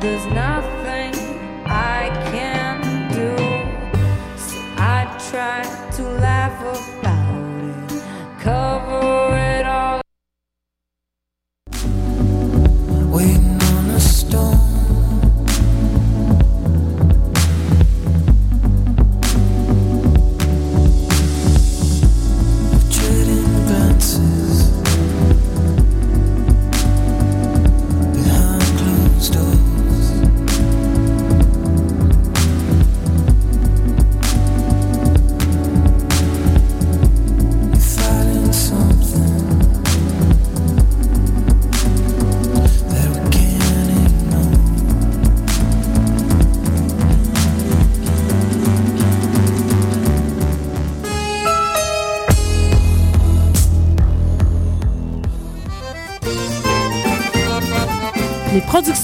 does not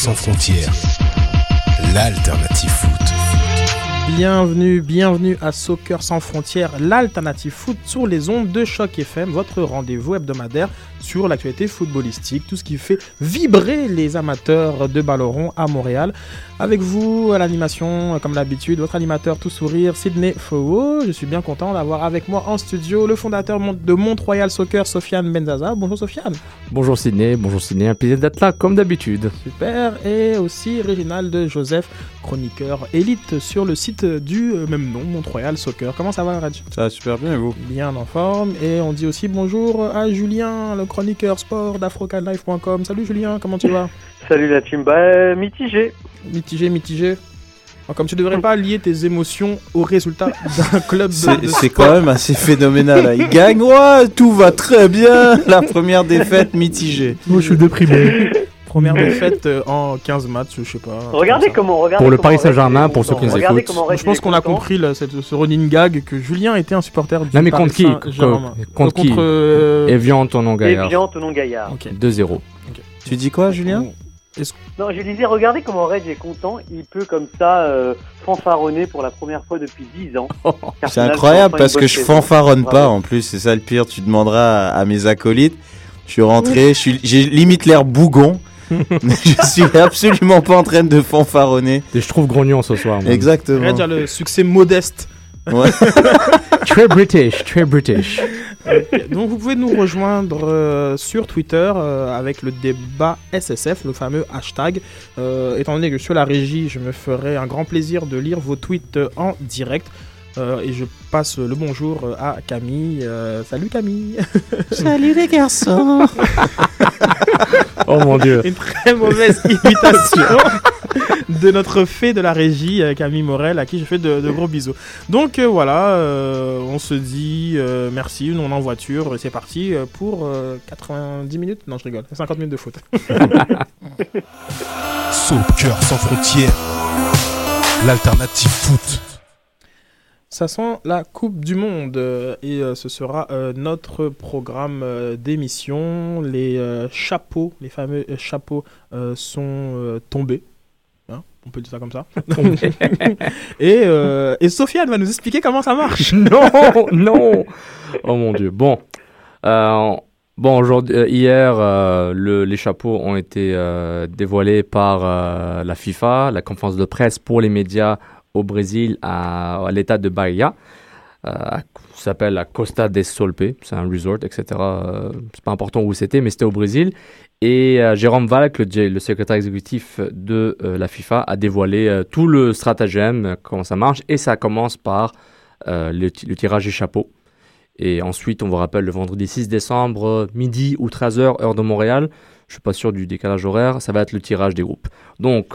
sans frontières, l'alternative foot. Bienvenue, bienvenue à Soccer sans frontières, l'alternative foot sur les ondes de Choc FM, votre rendez-vous hebdomadaire sur l'actualité footballistique, tout ce qui fait vibrer les amateurs de ballon rond à Montréal. Avec vous à l'animation, comme d'habitude, votre animateur tout sourire, Sydney Fowo. Je suis bien content d'avoir avec moi en studio le fondateur de Mont-Royal Soccer, Sofiane Benzaza. Bonjour Sofiane. Bonjour Sydney, bonjour Sydney, un plaisir d'être là comme d'habitude. Super. Et aussi Réginald Joseph, chroniqueur élite sur le site du euh, même nom, Mont-Royal Soccer. Comment ça va, Raj Ça va super bien et vous? Bien en forme. Et on dit aussi bonjour à Julien, le chroniqueur sport d'afrocalife.com. Salut Julien, comment tu vas? Salut la team, bah mitigé. Mitigé, mitigé. Alors, Comme tu devrais pas lier tes émotions au résultat d'un club de, C'est de c'est sport. quand même assez phénoménal. là. Il gagne, ouais, tout va très bien. La première défaite mitigée. Moi, je suis déprimé. Première défaite euh, en 15 matchs, je sais pas. Regardez comme comment, regardez Pour le Paris Saint-Germain, pour ceux qui nous écoutent. Je pense qu'on a compris là, cette- ce running gag que Julien était un supporter du Non mais contre qui Contre qui Contre, euh, Evian Tonon Gaillard. Evian, Tonon Gaillard. ok. 2-0. Tu dis quoi, Julien Non, je disais, regardez comment Red est content. Il peut comme ça euh, fanfaronner pour la première fois depuis 10 ans. Car C'est incroyable parce que je fanfaronne pas en plus. C'est ça le pire. Tu demanderas à, à mes acolytes. Je suis rentré, j'ai limite l'air bougon. je suis absolument pas en train de fanfaronner. Et je trouve grognon ce soir. moi. Exactement. Red a le succès modeste. Ouais. Très British, très British. Ok, Donc vous pouvez nous rejoindre euh, sur Twitter euh, avec le débat SSF, le fameux hashtag. Euh, étant donné que sur la régie, je me ferai un grand plaisir de lire vos tweets euh, en direct. Euh, et je passe le bonjour euh, à Camille. Euh, salut Camille Salut les garçons. Oh mon dieu. Une très mauvaise imitation de notre fée de la régie, euh, Camille Morel, à qui je fais de, de gros bisous. Donc euh, voilà, euh, on se dit euh, merci, nous on est en voiture, et c'est parti pour euh, 90 minutes. Non, je rigole, 50 minutes de foot. Soccer sans frontières, l'alternative foot. Ça sent la Coupe du Monde et euh, ce sera euh, notre programme euh, d'émission. Les chapeaux, les fameux chapeaux sont tombés. Hein, on peut dire ça comme ça. et, euh, et Sofiane va nous expliquer comment ça marche. non, non. Oh mon dieu. Bon. Euh, bon, aujourd'hui, euh, hier, le- les chapeaux ont été dévoilés par la FIFA, la conférence de presse pour les médias au Brésil, à, l'état de Bahia. Euh, s'appelle la Costa del Solpe, c'est un resort, etc. Euh, c'est pas important où c'était, mais c'était au Brésil. Et euh, Jérôme Valk, le, secrétaire exécutif de euh, la FIFA, a dévoilé euh, tout le stratagème, comment ça marche, et ça commence par le, ti- le tirage des chapeaux. Et ensuite, on vous rappelle le vendredi 6 décembre, midi ou 13h, heure de Montréal. Je suis pas sûr du décalage horaire. Ça va être le tirage des groupes. Donc,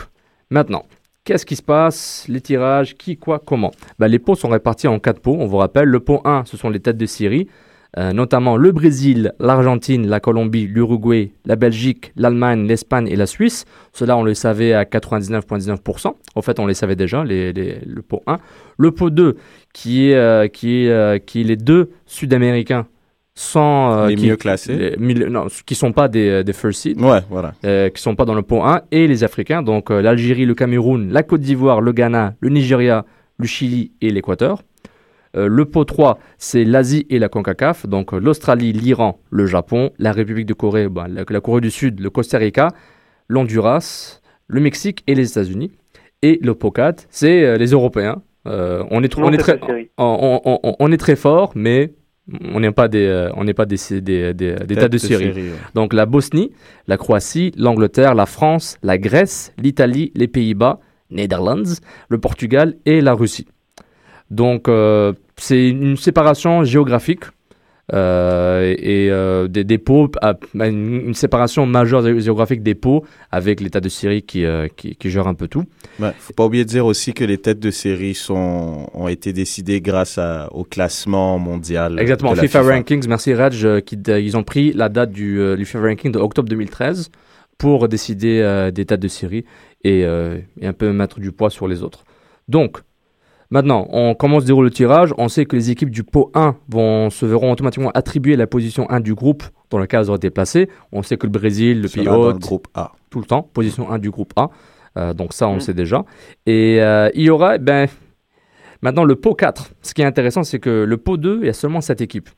maintenant, qu'est-ce qui se passe? Les tirages, qui, quoi, comment? Ben, Les pots sont répartis en quatre pots. On vous rappelle, le pot 1, ce sont les têtes de série. euh, notamment le Brésil, l'Argentine, la Colombie, l'Uruguay, la Belgique, l'Allemagne, l'Espagne et la Suisse. Cela, on le savait à 99,19%. En fait, on les savait déjà, les, les- le pot 1. Le pot 2, qui est, euh, qui est, euh, qui est les deux Sud-Américains sans... euh, Les qui, mieux classés. les mille- non, qui sont pas des, des first seed, Ouais, voilà. euh, qui sont pas dans le pot 1, et les Africains, donc euh, l'Algérie, le Cameroun, la Côte d'Ivoire, le Ghana, le Nigeria, le Chili et l'Équateur. Euh, le pot 3, c'est l'Asie et la CONCACAF, donc euh, l'Australie, l'Iran, le Japon, la République de Corée, bah, la, la Corée du Sud, le Costa Rica, l'Honduras, le Mexique et les États-Unis. Et le pot 4, c'est euh, les Européens. Euh, on, est, on, est très, on est très fort, mais on n'est pas des, euh, on n'est pas des, des, des, des Tête tas de série. ouais. Donc la Bosnie, la Croatie, l'Angleterre, la France, la Grèce, l'Italie, les Pays-Bas, Netherlands, le Portugal et la Russie. Donc euh, c'est une séparation géographique et euh, des, des pots, à- à une, une séparation majeure gé- géographique des pots avec l'État de Syrie qui, euh, qui, qui gère un peu tout. Ouais, faut pas oublier de dire aussi que les têtes de série sont, ont été décidées grâce à- au classement mondial. Exactement, de la FIFA, Rankings, merci euh, qui, euh, ils ont pris la date du euh, du FIFA Ranking de octobre 2013 pour décider euh, des dates de série et, euh, et un peu mettre du poids sur les autres. Donc, maintenant, on commence à dérouler le tirage. On sait que les équipes du pot 1 vont, se verront automatiquement attribuer la position 1 du groupe dans lequel elles auraient été placées. On sait que le Brésil, le pays hôte, groupe A. tout le temps, position 1 du groupe A. Euh, donc ça, on le Mhm. sait déjà. Et euh, il y aura, ben, maintenant le pot 4. Ce qui est intéressant, c'est que le pot 2, il y a seulement 7 équipes.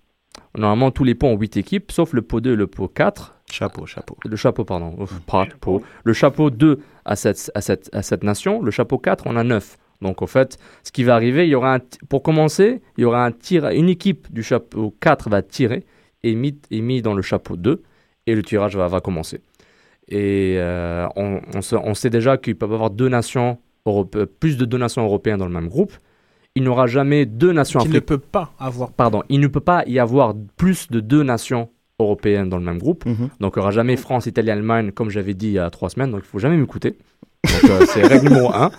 Normalement, tous les pots ont 8 équipes, sauf le pot 2 et le pot 4. Chapeau, chapeau. Le chapeau, pardon. Ouf, pas de pot. Le chapeau 2 à cette, à, cette, à cette nation. Le chapeau 4, on a 9. Donc, au fait, ce qui va arriver, il y aura un pour commencer, il y aura un tir, une équipe du chapeau 4 va tirer et mis, mis dans le chapeau 2 et le tirage va, va commencer. Et euh, on, on sait, on sait déjà qu'il peut y avoir deux nations, europe- plus de deux nations européennes dans le même groupe. Il n'y aura jamais deux nations Qui ne peut pas avoir. Pardon, il ne peut pas y avoir plus de deux nations européennes dans le même groupe. Mhm. Donc, il n'y aura jamais France, Italie, Allemagne, comme j'avais dit il y a trois semaines. Donc, il faut jamais m'écouter. Donc, euh, c'est règle numéro un.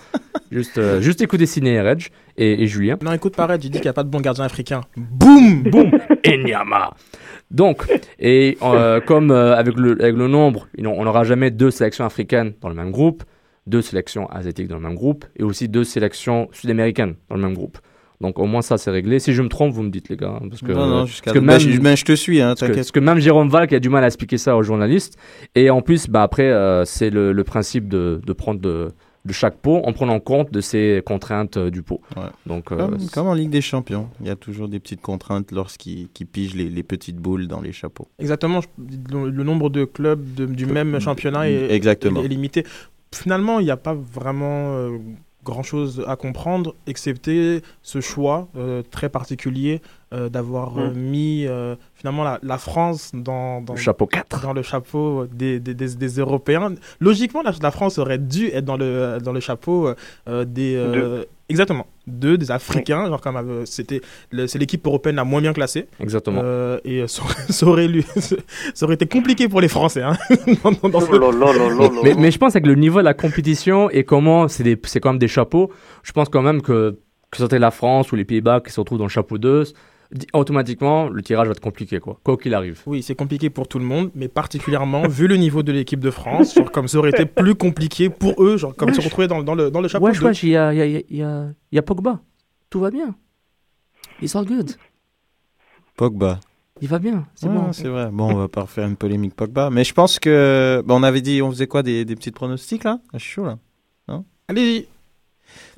Juste, euh, juste écouter Ciné et Reg et, et Julien. Non, écoute, pareil, il dit qu'il n'y a pas de bon gardien africain. Boum Boum Enyama Donc, et euh, comme euh, avec, le, avec le nombre, on n'aura jamais deux sélections africaines dans le même groupe, deux sélections asiatiques dans le même groupe, et aussi deux sélections sud-américaines dans le même groupe. Donc, au moins, ça, c'est réglé. Si je me trompe, vous me dites, les gars. hein, Parce que, non, non, jusqu'à parce que Bah, même- je, je te suis, hein, parce que, t'inquiète. parce que même Jérôme Val qui a du mal à expliquer ça aux journalistes. Et en plus, bah, après, euh, c'est le, le principe de, de prendre de, de chaque pot en prenant compte de ces contraintes euh, du pot. Ouais. Donc, euh, Comme, c'est- comme en Ligue des Champions, il y a toujours des petites contraintes lorsqu'ils qu'ils pigent les, les petites boules dans les chapeaux. Exactement, je- le, le nombre de clubs de- du même championnat est, Exactement. est limité. Finalement, il n'y a pas vraiment euh, grand-chose à comprendre, excepté ce choix euh, très particulier euh, d'avoir euh, Mm. mis euh, finalement la, la France dans, dans, le chapeau 4. dans le chapeau des, des, des- des Européens. Logiquement, la, la France aurait dû être dans le, dans le chapeau euh, des... euh, exactement, deux, des Africains, genre comme euh, c'était c'est l'équipe européenne la moins bien classée. Exactement. Euh, et ça aurait, ça aurait lu- ça aurait été compliqué pour les Français. Hein, ce- mais, je pense avec le niveau de la compétition et comment c'est des- c'est quand même des chapeaux, je pense quand même que que ce soit la France ou les Pays-Bas qui se retrouvent dans le chapeau 2, di- automatiquement, le tirage va être compliqué, quoi. Quoi qu'il arrive. Oui, c'est compliqué pour tout le monde, mais particulièrement vu le niveau de l'équipe de France, genre comme ça aurait été plus compliqué pour eux, genre comme se retrouver dans, dans le, dans le chapeau. Wesh, de- wesh, il y a, il y, a, il y, a, il y a Pogba. Tout va bien. It's all good. Pogba. Il va bien. C'est Ouais, bon. c'est vrai. Bon, on va pas refaire une polémique Pogba. Mais je pense que. bon, on avait dit, on faisait quoi Des, des petits pronostics là? Ah, Je suis chaud là. Allez-y.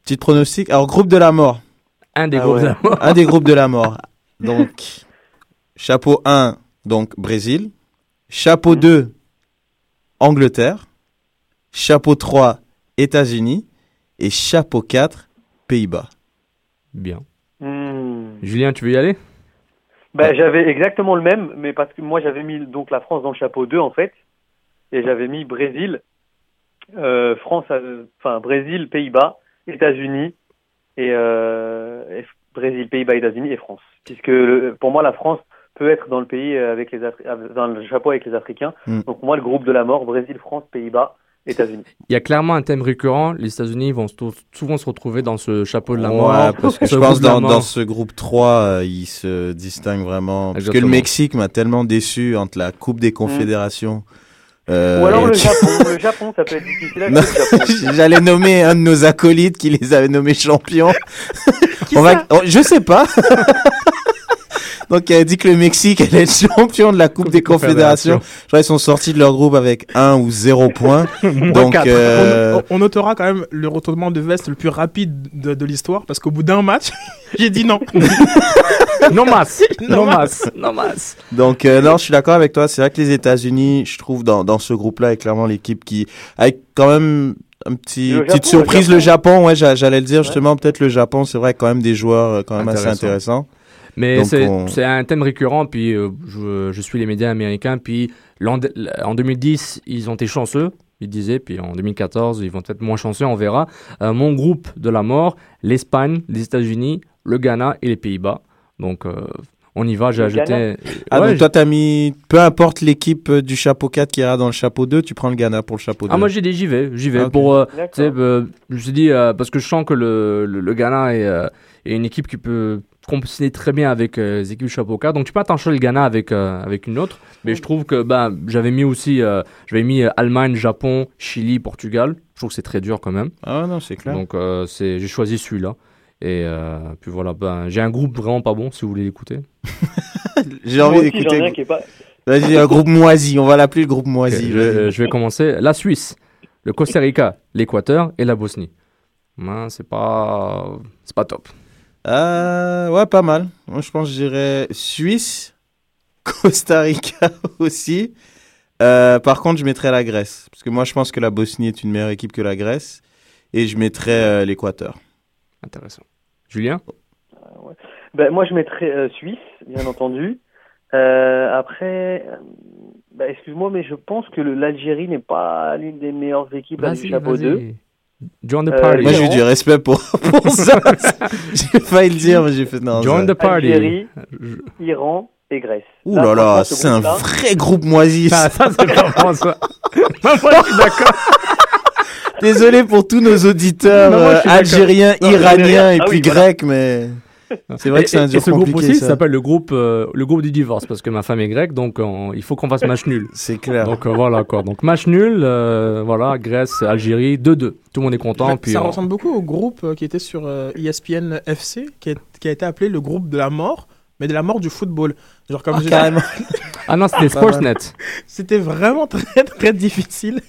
Petits pronostics. Alors, groupe de la mort. Un des Ah groupes ouais. d'amour. Un des groupes de la mort. Donc, chapeau 1, donc Brésil. Chapeau 2, Angleterre. Chapeau 3, États-Unis. Et chapeau 4, Pays-Bas. Bien. Hmm. Julien, tu veux y aller? Bah, j'avais exactement le même, mais parce que moi j'avais mis donc la France dans le chapeau 2 en fait, et j'avais mis Brésil, euh, France, euh, enfin Brésil, Pays-Bas, États-Unis et, euh, et Brésil, Pays-Bas, États-Unis et France. Puisque le- pour moi, la France peut être dans le pays euh, avec les Afri- euh, dans le chapeau avec les Africains. Mm. Donc pour moi, le groupe de la mort, Brésil, France, Pays-Bas, États-Unis. Il y a clairement un thème récurrent. Les États-Unis vont sou- souvent se retrouver dans ce chapeau de la Ouais, mort. parce que je pense dans, dans ce groupe 3, euh, il se distingue vraiment. Parce que le. Mexique m'a tellement déçu entre la Coupe des Confédérations. euh, Ou alors le Japon. le Japon, ça peut être difficile. J'allais nommer un de nos acolytes qui les avait nommés champions. On va, oh, je sais pas. Donc, elle a dit que le Mexique allait être champion de la Coupe des Confédérations. Je crois qu'ils sont sortis de leur groupe avec un ou zéro point. Donc, euh, On, notera quand même le retournement de veste le plus rapide de, de l'histoire parce qu'au bout d'un match, j'ai dit non. Non masse, Non non masse, non masse. donc euh, non, je suis d'accord avec toi. C'est vrai que les États-Unis, je trouve, dans, dans ce groupe-là, est clairement l'équipe qui, avec quand même un petit, petite Japon, le surprise, Japon. le Japon. Ouais, j'a- j'allais le dire justement. Peut-être le Japon, c'est vrai, quand même des joueurs euh, quand même assez Intéressant. intéressants. Mais c'est on- c'est un thème récurrent. Puis euh, je, je suis les médias américains. Puis en 2010, ils ont été chanceux. Ils disaient. Puis en 2014, ils vont être moins chanceux. On verra. Euh, mon groupe de la mort l'Espagne, les États-Unis, le Ghana et les Pays-Bas. Donc euh, on y va. J'ai ajouté. Ah, Ouais, donc toi, t'as mis, peu importe l'équipe euh, du chapeau 4 qui ira dans le chapeau 2, tu prends le Ghana pour le chapeau 2. Ah, moi j'ai dit j'y vais, j'y vais. Ah. Pour, euh, euh, je me suis dit, euh, parce que je sens que le, le, le Ghana est, euh, est une équipe qui peut compter très bien avec euh, les équipes chapeau 4. Donc tu peux attacher le Ghana avec, euh, avec une autre. Mais je trouve que ben, j'avais mis aussi euh, j'avais mis Allemagne, Japon, Chili, Portugal. Je trouve que c'est très dur quand même. Ah non, c'est clair. Donc euh, c'est j'ai choisi celui-là. Et euh, puis voilà, ben, j'ai un groupe vraiment pas bon si vous voulez l'écouter. J'ai envie d'écouter. pas. Vas-y, un groupe moisi. On va l'appeler le groupe moisi. je, je vais commencer. La Suisse, le Costa Rica, l'Équateur et la Bosnie. Ben, c'est pas c'est pas top. Euh, ouais, pas mal. Moi, je pense que je dirais Suisse, Costa Rica aussi. Euh, par contre, je mettrais la Grèce. Parce que moi, je pense que la Bosnie est une meilleure équipe que la Grèce. Et je mettrais euh, l'Équateur. Intéressant. Julien? Ben, moi, je mettrais euh, Suisse, bien entendu. Euh, après, euh, ben, excuse-moi, mais je pense que l'Algérie n'est pas l'une des meilleures équipes là, du Vas-y, chapeau 2. vas-y. Join the Euh, party. Moi, j'ai eu du respect pour, pour ça. j'ai failli le dire, mais j'ai fait non. Join ça- the party. Algérie, Iran et Grèce. Ouh là là, ce c'est un vrai groupe moisi. Ah, ça, c'est ça. Non, moi, je suis d'accord. Désolé pour tous nos auditeurs Non, moi, euh, algériens, Non, iraniens et ah puis oui, voilà. grecs, mais c'est vrai Et- que c'est un dur et ce groupe compliqué. aussi ça. s'appelle le groupe, euh, le groupe du divorce parce que ma femme est grecque, donc on- il faut qu'on fasse match nul. C'est clair. Donc euh, voilà quoi. Donc match nul, euh, voilà, Grèce, Algérie, 2-2. Tout le monde est content. Puis ça on- ressemble beaucoup au groupe euh, qui était sur euh, ESPN FC, qui, est- qui a été appelé le groupe de la mort, mais de la mort du football. Genre comme Ah, carrément. Ah non, c'était. Sportsnet. C'était vraiment très très difficile.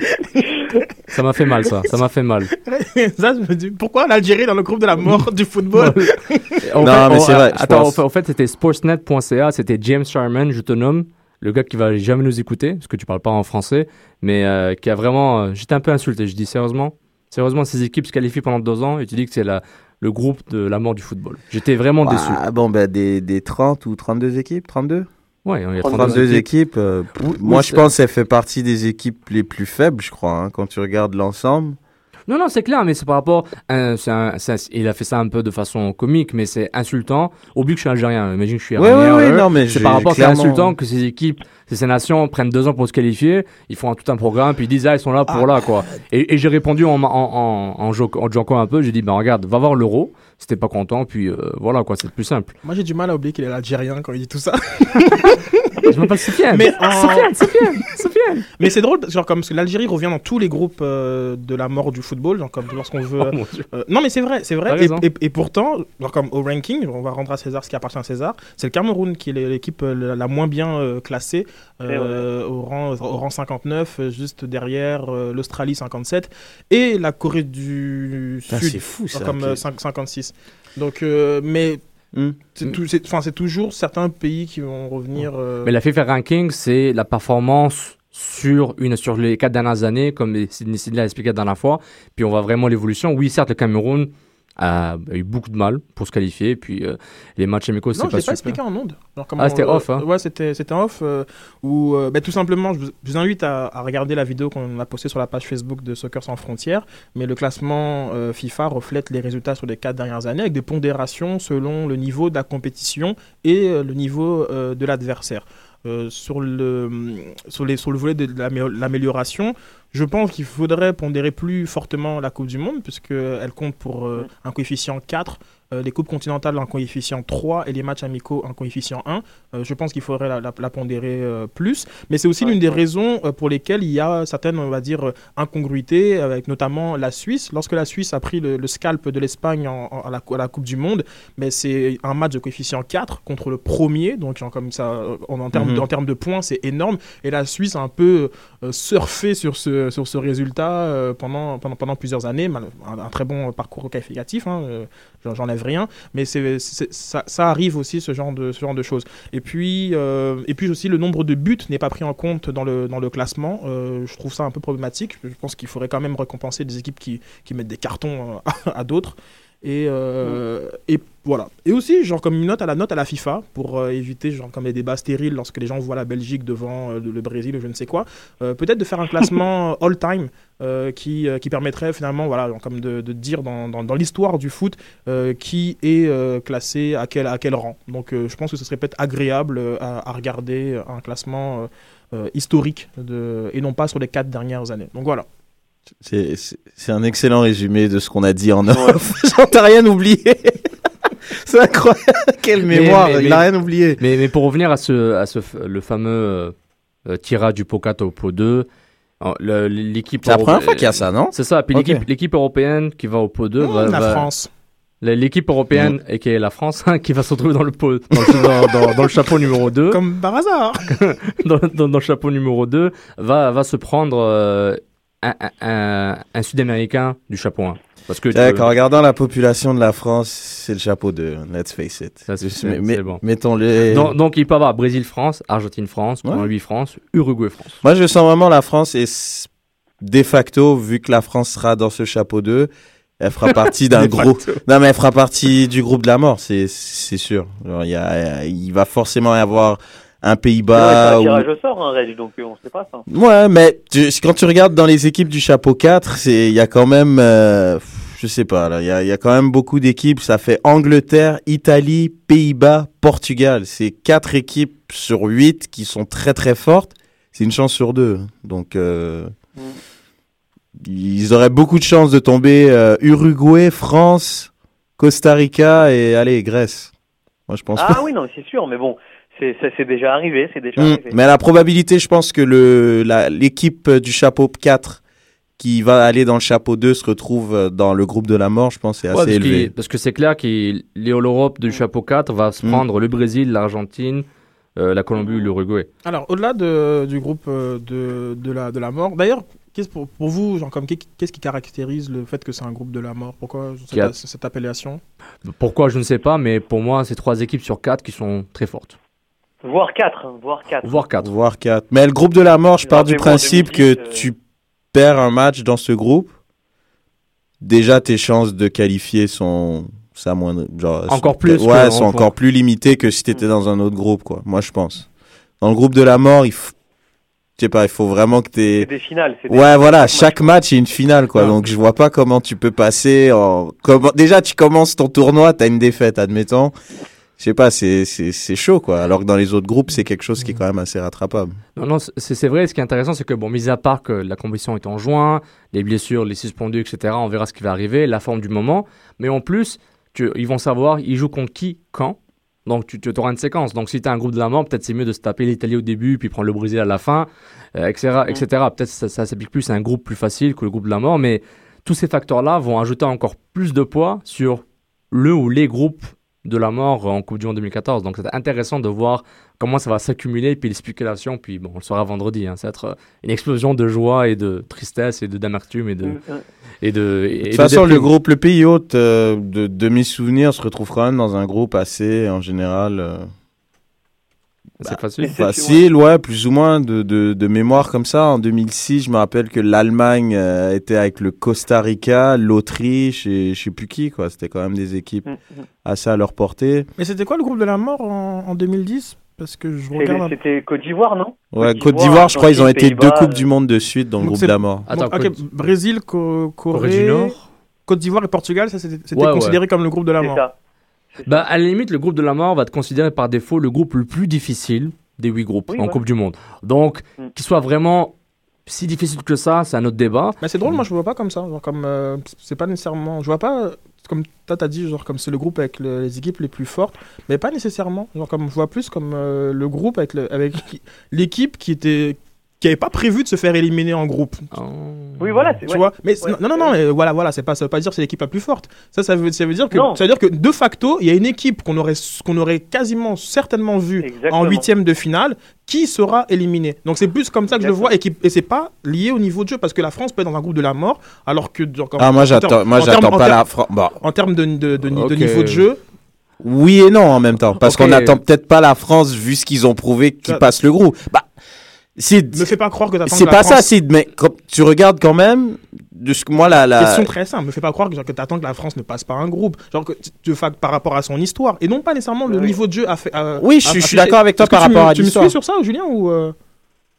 Ça m'a fait mal ça. Ça m'a fait mal. ça, je me dis, pourquoi l'Algérie dans le groupe de la mort du football? Non, mais c'est vrai, Attends, pense. en fait- en fait, c'était sportsnet.ca. C'était James Sharman, je te nomme, le gars qui va jamais nous écouter parce que tu parles pas en français, mais euh, qui a vraiment. euh, J'étais un peu insulté. Je dis sérieusement, sérieusement, ces équipes se qualifient pendant deux ans et tu dis que c'est la le groupe de la mort du football. J'étais vraiment déçu. Ah, bon, ben, des, des 30 ou 32 équipes 32 Ouais, il y a 32 32 équipes. euh, Oui, moi, oui, je c'est- pense qu'elle fait partie des équipes les plus faibles, je crois, hein, quand tu regardes l'ensemble. Non, non, c'est clair, mais c'est par rapport. à- c'est un- c'est un- il a fait ça un peu de façon comique, mais c'est insultant. Au but que je suis algérien, imagine que je suis Oui, iranien. oui, oui, eux, non, mais c'est par rapport, c'est clairement- insultant que ces équipes, ces, nations prennent deux ans pour se qualifier. Ils font un- tout un programme, puis ils disent, ah, ils sont là pour Ah. là, quoi. Et, et j'ai répondu en, en, en, en, jo- en joquant un peu, j'ai dit, ben regarde, va voir l'euro. C'était pas content, puis euh, voilà, quoi, c'est plus simple. Moi j'ai du mal à oublier qu'il est algérien quand il dit tout ça. Je m'appelle Sofiane. Mais en- Sofiane, Sofiane, Sofiane. Mais c'est drôle, genre comme parce que l'Algérie revient dans tous les groupes euh, de la mort du football, genre comme lorsqu'on veut. Oh, euh, non mais c'est vrai, c'est vrai. Et, et- et pourtant, genre comme au ranking, on va rendre à César ce qui appartient à César. C'est le Cameroun qui est l'équipe euh, la, la moins bien euh, classée, euh, au rang au rang 59, euh, juste derrière euh, l'Australie 57 et la Corée du Sud c'est fou, ça, comme ok. euh, 5 56. Donc, euh, mais Hmm. c'est toujours certains pays qui vont revenir. euh, Mais la FIFA Ranking, c'est la performance sur, une, sur les quatre dernières années, comme Sidney Sidney l'a expliqué la dernière fois. Puis on voit vraiment l'évolution. Oui, certes, le Cameroun, a, eu beaucoup de mal pour se qualifier. Et puis euh, les matchs amicaux, c'est Non, je pas pas super. expliqué en ondes. Ah, c'était euh, off, hein. Ouais, c'était en off. euh, où, euh, bah, tout simplement, je vous, je vous invite à, à regarder la vidéo qu'on a postée sur la page Facebook de Soccer Sans Frontières. Mais le classement FIFA reflète les résultats sur les quatre dernières années avec des pondérations selon le niveau de la compétition et le niveau de l'adversaire. Sur, le, sur, les, sur le volet de l'amé- l'amélioration, je pense qu'il faudrait pondérer plus fortement la Coupe du Monde, puisqu'elle compte pour euh, un coefficient 4, euh, les Coupes continentales un coefficient 3 et les matchs amicaux un coefficient 1. Euh, je pense qu'il faudrait la, la- la pondérer plus. Mais c'est aussi Ouais, l'une des raisons pour lesquelles il y a certaines, on va dire, incongruités, avec notamment la Suisse. Lorsque la Suisse a pris le, le scalp de l'Espagne à, la, Coupe du Monde, mais c'est un match de coefficient 4 contre le premier, donc genre comme ça, en, en termes Mhm. de, en termes de points, c'est énorme. Et la Suisse a un peu surfé sur ce, sur ce résultat euh, pendant, pendant, pendant plusieurs années. Un, très bon parcours qualificatif, hein, euh, j'en- j'enlève rien. Mais ça, arrive aussi, ce genre de, ce genre de choses. Et puis, euh, et puis aussi, le nombre de buts n'est pas pris en compte dans le, dans le classement. Je trouve ça un peu problématique. Je pense qu'il faudrait quand même récompenser des équipes qui, qui mettent des cartons à d'autres. Et, euh, et voilà. Et aussi, genre, comme une note à la note à la FIFA, pour euh, éviter, genre, comme les débats stériles lorsque les gens voient la Belgique devant euh, le, Brésil ou je ne sais quoi, peut-être de faire un classement all-time qui, qui permettrait finalement, voilà, genre, comme de, de dire dans, dans, dans l'histoire du foot qui est classé à quel, à quel rang. Donc, je pense que ce serait peut-être agréable à, à regarder un classement historique de, et non pas sur les quatre dernières années. Donc voilà. C'est- un excellent résumé de ce qu'on a dit en off. J'en t'as rien oublié. c'est incroyable. Quelle mémoire. mais- Il mais- a rien oublié. Mais, mais pour revenir à ce, à ce le fameux euh, tirage du pot 4 au pot 2, euh, le- l'équipe. C'est la première fois qu'il y a ça, non C'est ça. Puis Ok. l'équipe, européenne qui va au pot 2 va, Mmh, la va- France. L'équipe européenne, et qui est la France, hein, qui va se retrouver dans le, pot, dans, le- dans- dans- dans le chapeau numéro 2, Comme par hasard. dans, dans- dans le chapeau numéro 2, va, va se prendre euh, un, un- un- un Sud-Américain du chapeau 1. Parce que Ouais, En regardant la population de la France, c'est le chapeau de. Let's face it. Bon. Mettons-le. donc, donc il peut avoir Brésil-France, Argentine-France, Ouais. Colombie-France, Uruguay-France. Moi, je sens vraiment la France et de facto, vu que la France sera dans ce chapeau 2, elle fera partie d'un groupe. Non, mais elle fera partie du groupe de la mort, c'est sûr. Genre, il y a, il va forcément y avoir un Pays-Bas. un ou- tirage au sort, hein, Reg, donc on sait pas ça. Ouais, mais tu- quand tu regardes dans les équipes du chapeau 4, c'est il y a quand même euh, je sais pas là, il y a, il y a quand même beaucoup d'équipes, ça fait Angleterre, Italie, Pays-Bas, Portugal, c'est quatre équipes sur huit qui sont très très fortes. C'est une chance sur deux. Donc euh, Mm. ils auraient beaucoup de chances de tomber euh, Uruguay, France, Costa Rica et allez, Grèce. Moi je pense pas. Ah oui, non, c'est sûr, mais bon, c'est déjà arrivé, c'est déjà Mm. arrivé. Mais la probabilité, je pense que le l'équipe du chapeau 4 qui va aller dans le chapeau 2 se retrouve dans le groupe de la mort, je pense, c'est Ouais, assez parce, élevé. parce que c'est clair que l'Europe du chapeau 4 va se Mm. prendre le Brésil, l'Argentine, euh, la Colombie ou l'Uruguay. Alors, au-delà de- du groupe euh, de, de, la, de la mort, d'ailleurs, pour, pour vous, genre, comme, qu'est- qu'est-ce qui caractérise le fait que c'est un groupe de la mort? Pourquoi cette, a- cette appellation? Pourquoi, je ne sais pas, mais pour moi, c'est trois équipes sur quatre qui sont très fortes. Voire 4, voire 4. Voire quatre. Voire 4. Mais le groupe de la mort, je pars du principe 2010, que euh, tu perds un match dans ce groupe. Déjà, tes chances de qualifier sont ça moindre, genre, Encore sont- plus Ouais, que- sont en- encore plus limitées que si t'étais dans un autre groupe, quoi. Moi, je pense. Dans le groupe de la mort, il faut, je sais pas, il faut vraiment que t'aies, C'est des finales. c'est des- Ouais, voilà, chaque chaque match est une finale, quoi. Ouais. Donc, je vois pas comment tu peux passer en. Comment... Déjà, tu commences ton tournoi, t'as une défaite, admettons. Je sais pas, c'est c'est c'est chaud, quoi. Alors que dans les autres groupes, c'est quelque chose qui est quand même assez rattrapable. Non, non, c'est c'est vrai. Ce qui est intéressant, c'est que, bon, mis à part que la compétition est en juin, les blessures, les suspendus, etc., on verra ce qui va arriver, la forme du moment. Mais en plus, tu- ils vont savoir, ils jouent contre qui, quand? Donc, tu, tu auras une séquence. Donc, si tu as un groupe de la mort, peut-être c'est mieux de se taper l'Italie au début, puis prendre le Brésil à la fin, euh, etc. etc. Peut-être ça, ça s'applique plus à un groupe plus facile que le groupe de la mort. Mais tous ces facteurs-là vont ajouter encore plus de poids sur le ou les groupes de la mort en Coupe du Monde 2014. Donc, c'est intéressant de voir comment ça va s'accumuler, puis les spéculations, puis bon, on le saura vendredi. Hein, ça va être euh, une explosion de joie et de tristesse et de d'amertume et de Euh, et de. et De toute façon, le groupe, le pays hôte euh, de, de mes souvenirs se retrouve quand même dans un groupe assez, en général, euh, C'est facile. Facile, ouais, plus ou moins de, de, de mémoire comme ça. En 2006, je me rappelle que l'Allemagne euh, était avec le Costa Rica, l'Autriche et je sais plus qui, quoi. C'était quand même des équipes Mm, mm. assez à leur portée. Mais c'était quoi le groupe de la mort en, en 2010 Parce que je regarde. C'était Côte d'Ivoire, non? Ouais, Côte Côte d'Ivoire, je crois, ils ont été deux Coupes du Monde de suite dans le Donc groupe de la mort. Attends, Bon, ok, Côte- Brésil, Co- Corée du Nord. Côte d'Ivoire et Portugal, ça c'était Ouais, considéré comme le groupe de la C'est mort. ça. Bah, à la limite, le groupe de la mort va être considéré par défaut le groupe le plus difficile des huit groupes Oui, en ouais. Coupe du Monde. Donc, Mm. qu'il soit vraiment si difficile que ça, c'est un autre débat. Mais c'est drôle, moi je vois pas comme ça. Genre comme euh, c'est pas nécessairement. Je vois pas comme toi t'as dit, genre comme c'est le groupe avec le- les équipes les plus fortes, mais pas nécessairement. Genre comme je vois plus comme euh, le groupe avec le- avec l'équipe qui était qui avait pas prévu de se faire éliminer en groupe. Oh. Oui, voilà. c'est- Tu ouais. vois Mais Ouais. non non non, mais voilà voilà, c'est pas ça veut pas dire que c'est l'équipe la plus forte. Ça ça veut ça veut dire que Non. ça veut dire que de facto, il y a une équipe qu'on aurait qu'on aurait quasiment certainement vue Exactement. en huitième de finale qui sera éliminée. Donc c'est plus comme ça que je le vois et, qui- et c'est pas lié au niveau de jeu parce que la France peut être dans un groupe de la mort alors que Ah, moi, en j'attends, moi, pas la France. Bon, En termes de, de, de, ni- de Ok. niveau de jeu, oui et non en même temps. Parce qu'on n'attend peut-être pas la France vu ce qu'ils ont prouvé qu'ils Ça- passent le groupe. Bah, Sid, me fais pas croire que t'attends c'est que la pas ça, France... Sid, mais quand tu regardes quand même, de ce que moi, la, la... Question très simple, me fais pas croire que, genre, que t'attends que la France ne passe pas un groupe, genre que tu- fais par rapport à son histoire, et non pas nécessairement le Oui. niveau de jeu a fait. Oui, je suis- je d'accord avec toi par rapport à Tu me l'histoire. suis sur ça, Julien, ou euh,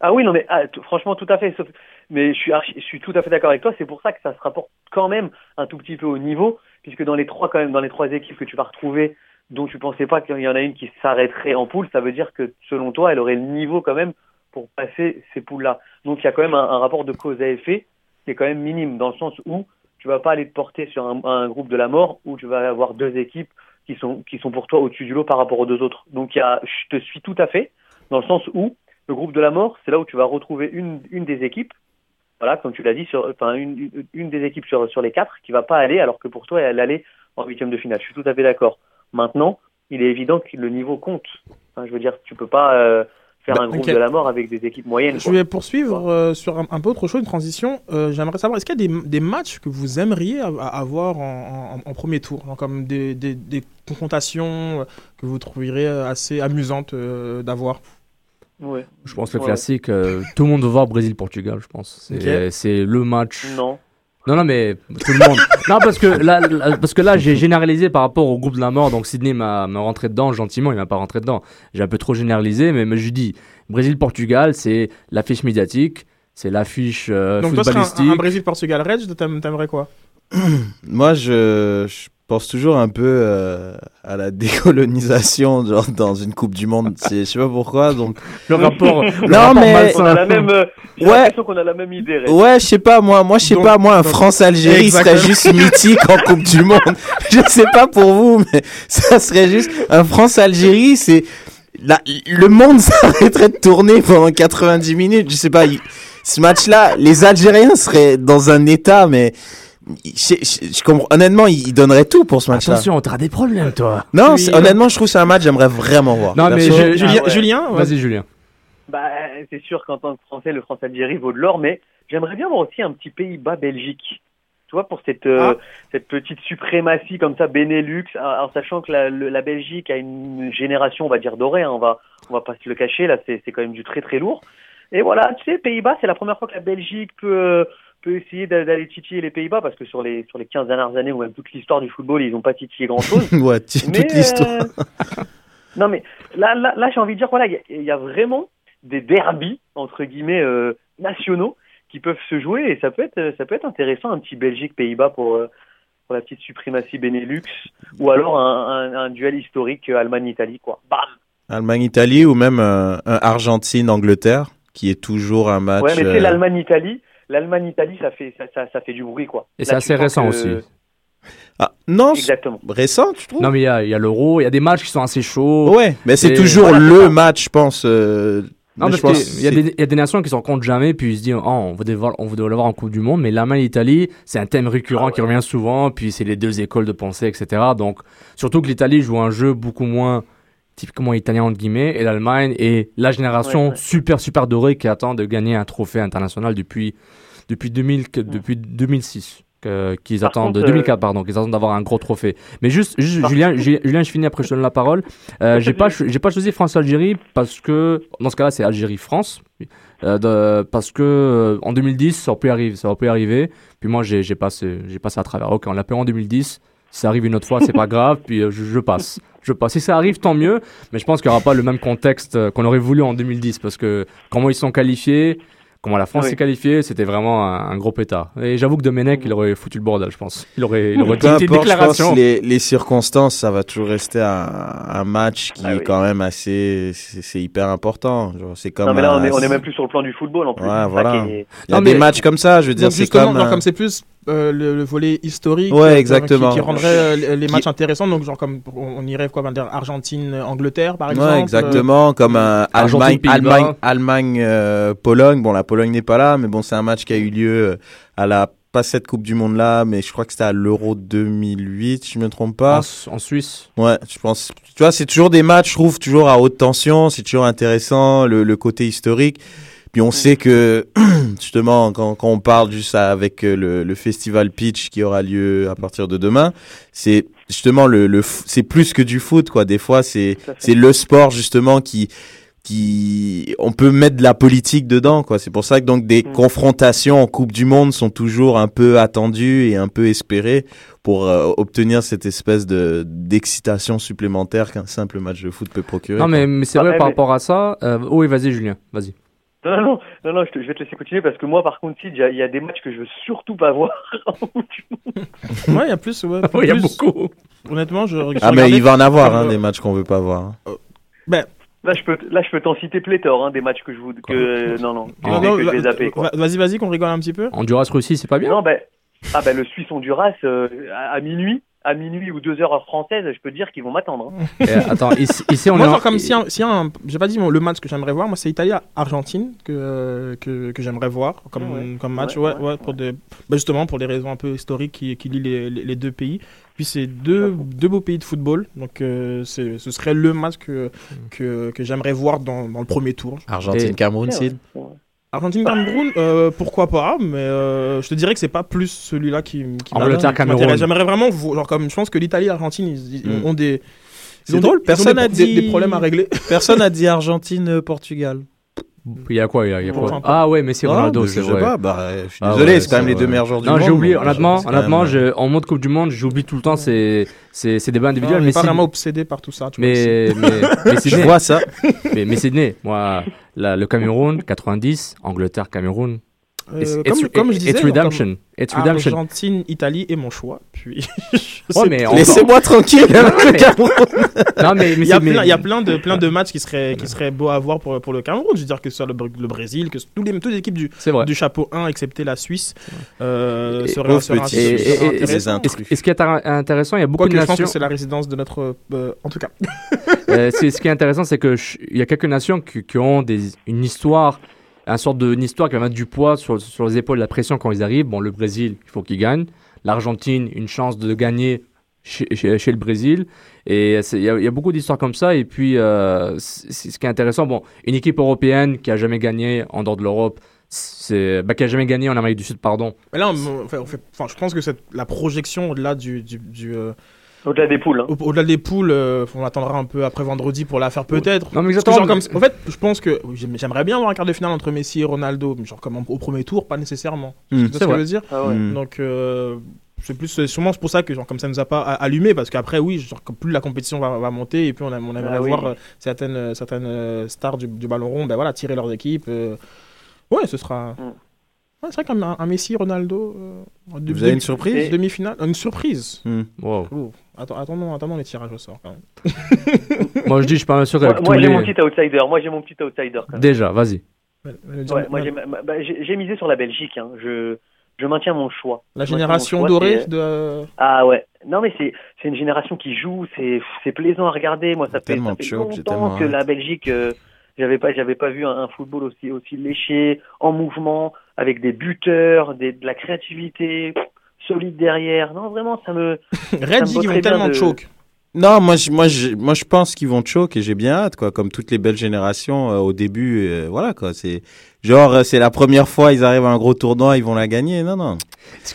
Ah oui, non, mais ah, franchement, tout à fait. sauf- Mais je suis, archi- je suis tout à fait d'accord avec toi. C'est pour ça que ça se rapporte quand même un tout petit peu au niveau, puisque dans les trois, quand même, dans les trois équipes que tu vas retrouver, dont tu pensais pas qu'il y en a une qui s'arrêterait en poule, ça veut dire que selon toi, elle aurait le niveau quand même pour passer ces poules-là. Donc il y a quand même un, rapport de cause à effet qui est quand même minime, dans le sens où tu vas pas aller te porter sur un, groupe de la mort où tu vas avoir deux équipes qui sont, qui sont pour toi au-dessus du lot par rapport aux deux autres. Donc il y a, je te suis tout à fait, dans le sens où le groupe de la mort, c'est là où tu vas retrouver une, une des équipes, voilà, comme tu l'as dit, sur, enfin une, une- des équipes sur, sur les quatre qui va pas aller, alors que pour toi, elle allait en huitième de finale. Je suis tout à fait d'accord. Maintenant, il est évident que le niveau compte. Je veux dire, tu peux pas euh, faire Bah, un groupe de la mort avec des équipes moyennes. Je quoi. vais poursuivre euh, sur un, un peu autre chose, une transition. Euh, J'aimerais savoir, est-ce qu'il y a des, des matchs que vous aimeriez av- avoir en, en- en premier tour Comme des, des, des confrontations euh, que vous trouveriez euh, assez amusantes euh, d'avoir? Ouais. Je pense que le Ouais. classique, euh, tout le monde veut voir Brésil-Portugal, je pense. C'est Ok. c'est le match. Non. Non, non, mais tout le monde. non, parce que là, là- parce que là, j'ai généralisé par rapport au groupe de la mort. Donc Sydney m'a m'a rentré dedans gentiment, il m'a pas rentré dedans. J'ai un peu trop généralisé, mais, mais je dis Brésil-Portugal, c'est l'affiche médiatique, c'est l'affiche euh, Donc toi, footballistique. un, un Brésil-Portugal Reg, t'aim- t'aimerais quoi? Moi, je, je pense toujours un peu euh, à la décolonisation, genre dans une Coupe du Monde. C'est- Je sais pas pourquoi, donc. Le rapport. le Non, rapport mais- malsain. On a la même. euh, Ouais. qu'on a la même idée. Ouais, je sais pas, moi, moi, je sais Donc- pas, moi, un donc- France-Algérie serait Exactement. juste mythique en Coupe du Monde. Je sais pas pour vous, mais ça serait juste un France-Algérie, c'est la, le monde s'arrêterait de tourner pendant 90 minutes. Je sais pas, il- ce match-là, les Algériens seraient dans un état, mais je, je- je comprends, honnêtement, ils donneraient tout pour ce match-là. Attention, t'auras des problèmes, toi. Non, Oui, honnêtement, je trouve que c'est un match j'aimerais vraiment voir. Non, mais je- Julien, ouais. Julien ouais. Vas-y, Julien. Bah, c'est sûr qu'en tant que Français, le France-Algérie vaut de l'or, mais j'aimerais bien voir aussi un petit Pays-Bas-Belgique. Tu vois, pour cette, euh, Ah. cette petite suprématie comme ça, Benelux, en en sachant que la, le- la Belgique a une génération, on va dire, dorée, hein, on va, on va pas se le cacher, là, c'est c'est quand même du très très lourd. Et voilà, tu sais, Pays-Bas, c'est la première fois que la Belgique peut, euh, peut essayer d'a- d'aller titiller les Pays-Bas, parce que sur les, sur les 15 dernières années, ou même toute l'histoire du football, ils n'ont pas titillé grand-chose. ouais, Mais, toute l'histoire. euh, non, mais là, là, là j'ai envie de dire, voilà, il y a- il y, a vraiment des derbies, entre guillemets, euh, nationaux qui peuvent se jouer et ça peut être, ça peut être intéressant, un petit Belgique-Pays-Bas pour, euh, pour la petite suprématie Benelux ou alors un, un, un duel historique Allemagne-Italie, quoi. Bam! Allemagne-Italie ou même un Argentine-Angleterre, qui est toujours un match. ouais, mais c'est l'Allemagne-Italie. L'Allemagne-Italie, ça fait, ça, ça, ça fait du bruit, quoi. Et c'est assez récent que- aussi. Ah, non, c'est Exactement. récent, tu trouves? Non, mais il y a, l'Euro, il y a des matchs qui sont assez chauds. Ouais, mais c'est toujours Voilà, le match, je pense. euh, Non, mais parce qu'il y, a c'est- des- il y a des nations qui s'en comptent jamais, puis ils se disent, oh, on va devoir, on va devoir l'avoir en Coupe du Monde, mais l'Allemagne et l'Italie, c'est un thème récurrent Ah ouais. qui revient souvent, puis c'est les deux écoles de pensée, etc. Donc, surtout que l'Italie joue un jeu beaucoup moins typiquement italien, entre guillemets, et l'Allemagne est la génération Ouais, ouais. super, super dorée qui attend de gagner un trophée international depuis, depuis, 2000, que- depuis 2006. que- qu'ils attendent, contre, 2004, euh, pardon, qu'ils attendent d'avoir un gros trophée. Mais juste, Julien, Ju- Julien, je finis après je te donne la parole. Euh, j'ai pas, j'ai pas choisi France-Algérie parce que, dans ce cas-là, c'est Algérie-France. Euh, de- parce que euh, en 2010, ça aurait pu arriver, ça aurait pu arriver. Puis moi, j'ai passé, j'ai passé à travers. Ok, on l'a en 2010. Si ça arrive une autre fois, c'est pas grave. Puis euh, je, je passe, je passe. Si ça arrive, tant mieux. Mais je pense qu'il n'y aura pas le même contexte euh, qu'on aurait voulu en 2010 parce que comment ils sont qualifiés, comment la France Oui. s'est qualifiée, c'était vraiment un, un gros pétard. Et j'avoue que Domenech, il aurait foutu le bordel, je pense. Il aurait, il aurait dit une je déclaration. pense, les, les circonstances, ça va toujours rester un, un match qui Ah est oui. quand même assez, c'est hyper important. C'est comme Non, mais là, on est, on est même plus sur le plan du football en plus. Ouais, voilà. est- Il y a Non, des mais- matchs comme ça, je veux dire, c'est comme. un- comme c'est plus euh, le, le volet historique, Ouais, euh, exactement. qui, qui rendrait euh, les- Qui- matchs intéressants. Donc genre comme on irait quoi, on va dire Argentine, Angleterre par exemple. Ouais, euh, exactement, comme un Allemagne. Allemagne, Allemagne, euh, Pologne. Bon, la Pologne n'est pas là, mais bon, c'est un match qui a eu lieu à la pas cette Coupe du Monde là, mais je crois que c'était à l'Euro 2008, si je me trompe pas. En, en Suisse. Ouais, je pense. Tu vois, c'est toujours des matchs, je trouve, toujours à haute tension. C'est toujours intéressant, le, le côté historique. Puis on sait que, justement, quand, quand on parle juste avec euh, le, le festival Pitch qui aura lieu à partir de demain, c'est justement le, le f- c'est plus que du foot, quoi. Des fois, c'est c'est le sport justement qui qui on peut mettre de la politique dedans quoi c'est pour ça que donc des Mm. confrontations en Coupe du monde sont toujours un peu attendues et un peu espérées pour euh, obtenir cette espèce de d'excitation supplémentaire qu'un simple match de foot peut procurer Non, mais, mais c'est Ah, vrai ouais, par mais- rapport à ça. euh, oui, vas-y, Julien, vas-y. Non, non, non, non, non, je, te- je vais te laisser continuer parce que moi, par contre, il y, a- il y a des matchs que je veux surtout pas voir. Ouais, il y a plus. Ouais, il y a beaucoup. Honnêtement, je. je ah mais il va en avoir hein, Euh, des matchs qu'on veut pas voir hein. Ben, Là, je peux, là, je peux t'en citer pléthore, hein, des matchs que je vous, que, non, non, Ah, que, non, que je vais va- zapper, Vas-y, vas-y, qu'on rigole un petit peu. Honduras-Russie, c'est pas bien? Non, ben, ah, ben, le Suisse-Honduras, euh, à, à minuit, à minuit ou deux heures heure française, je peux te dire qu'ils vont m'attendre. hein. Eh, Attends, ici, ici, on moi, est en- genre, comme si, un, si un- j'ai pas dit mon- le match que j'aimerais voir, moi c'est Italie-Argentine que, que, que j'aimerais voir comme, ouais. comme match, Ouais, ouais, ouais, ouais, pour des, bah, justement pour des raisons un peu historiques qui, qui lient les, les, les deux pays. Puis c'est deux, deux beaux pays de football, donc euh, c'est- ce serait le match que, que, que j'aimerais voir dans, dans le premier tour. Argentine Cameroun Ouais, Sid ouais. Argentine-Cameroun, euh, pourquoi pas, mais euh, je te dirais que c'est pas plus celui-là qui, qui Angleterre, Cameroun. J'aimerais vraiment, genre comme je pense que l'Italie et l'Argentine, ils, ils Mm. ont des. ils C'est ont drôle, des- personne n'a dit- des problèmes à régler. personne a dit Argentine euh, Portugal Il y a quoi, il y a, il y a quoi. Ah ouais, mais c'est Ronaldo, c'est je sais vrai. pas bah, je suis Ah désolé ouais, c'est quand même les deux meilleurs joueurs du Non, monde j'ai oublié, honnêtement, honnêtement, même, je- en mode Coupe du Monde, j'oublie tout le temps ces, ces, ces débats individuels. n'est mais pas si- vraiment obsédé par tout ça. Tu vois, ici. mais, mais, mais je vois ça mais, mais Sydney, moi, la- le Cameroun, 90, Angleterre, Cameroun. Euh, It's, comme, it's- comme je disais, it's redemption. It's redemption. Argentine, Italie est mon choix. Puis, Ouais, laissez-moi tranquille avec le mais- Cameroun. Non, mais, il y a plein, il y a plein de plein de matchs qui seraient qui seraient beaux à voir pour pour le Cameroun. Je veux dire que ce soit le, Br- le Brésil, que tous les toutes les équipes du chapeau 1 excepté la Suisse euh, Et- seraient ce qui est intér- intéressant, il y a beaucoup de je pense nations. que c'est la résidence de notre euh, en tout cas. Euh, ce qui est intéressant, c'est que ch- il y a quelques nations qui, qui ont des, une histoire, un sorte de une histoire qui va mettre du poids sur, sur les épaules, la pression quand ils arrivent. Bon, le Brésil, il faut qu'il gagne. L'Argentine, une chance de gagner chez, chez- le Brésil. Et il y, a- beaucoup d'histoires comme ça. Et puis, euh, ce qui est intéressant, bon, une équipe européenne qui a jamais gagné en dehors de l'Europe, c'est, bah, qui a jamais gagné en Amérique du Sud, pardon. Mais là, je pense que c'est la projection au-delà du, euh, Au-delà des poules. hein. au- au-delà des poules, euh, on attendra un peu après vendredi pour la faire peut-être. Non, mais exactement. genre comme- en fait, je pense que j'aime- j'aimerais bien avoir un quart de finale entre Messi et Ronaldo, mais genre comme en- au premier tour, pas nécessairement. Hmm. Vois ce C'est que je veux dire? Ah ouais. Hmm. Donc, euh, c'est plus, c'est sûrement pour ça que genre, comme ça nous a pas allumé, parce qu'après, oui, genre, plus la compétition va, va monter, et puis on, a- on aimerait Ah voir euh, certaines, certaines stars du, du ballon rond, ben voilà, tirer leurs équipes. euh. Ouais, ce sera. Mm. Ouais, c'est vrai qu'un un Messi, Ronaldo. euh, Vous avez une surprise? Et- Demi-finale, une surprise. Hmm. Wow. Oh, attends, attendons, attendons les tirages au sort quand même. Moi, je dis, je suis pas sûr Moi, qu'avec moi, j'ai les... mon petit outsider. Moi, j'ai mon petit outsider. Quand même. Déjà, vas-y. Ouais, moi, j'ai bah, j'ai misé sur la Belgique. Hein. Je, je maintiens mon choix. la Je génération choix, dorée de. Ah ouais. Non mais c'est une génération qui joue, c'est plaisant à regarder. Moi ça fait, Tellement ça fait choc, longtemps tellement que la Belgique euh, j'avais pas j'avais pas vu un, un football aussi aussi léché, en mouvement, avec des buteurs, des, de la créativité, pff, solide derrière. Non vraiment ça me Red dit qu'ils vont tellement de- choke. Non, moi, je, moi, je, moi, je pense qu'ils vont choke et j'ai bien hâte, quoi. Comme toutes les belles générations, euh, au début, euh, voilà, quoi. C'est genre, euh, c'est la première fois, ils arrivent à un gros tournoi, ils vont la gagner. Non, non.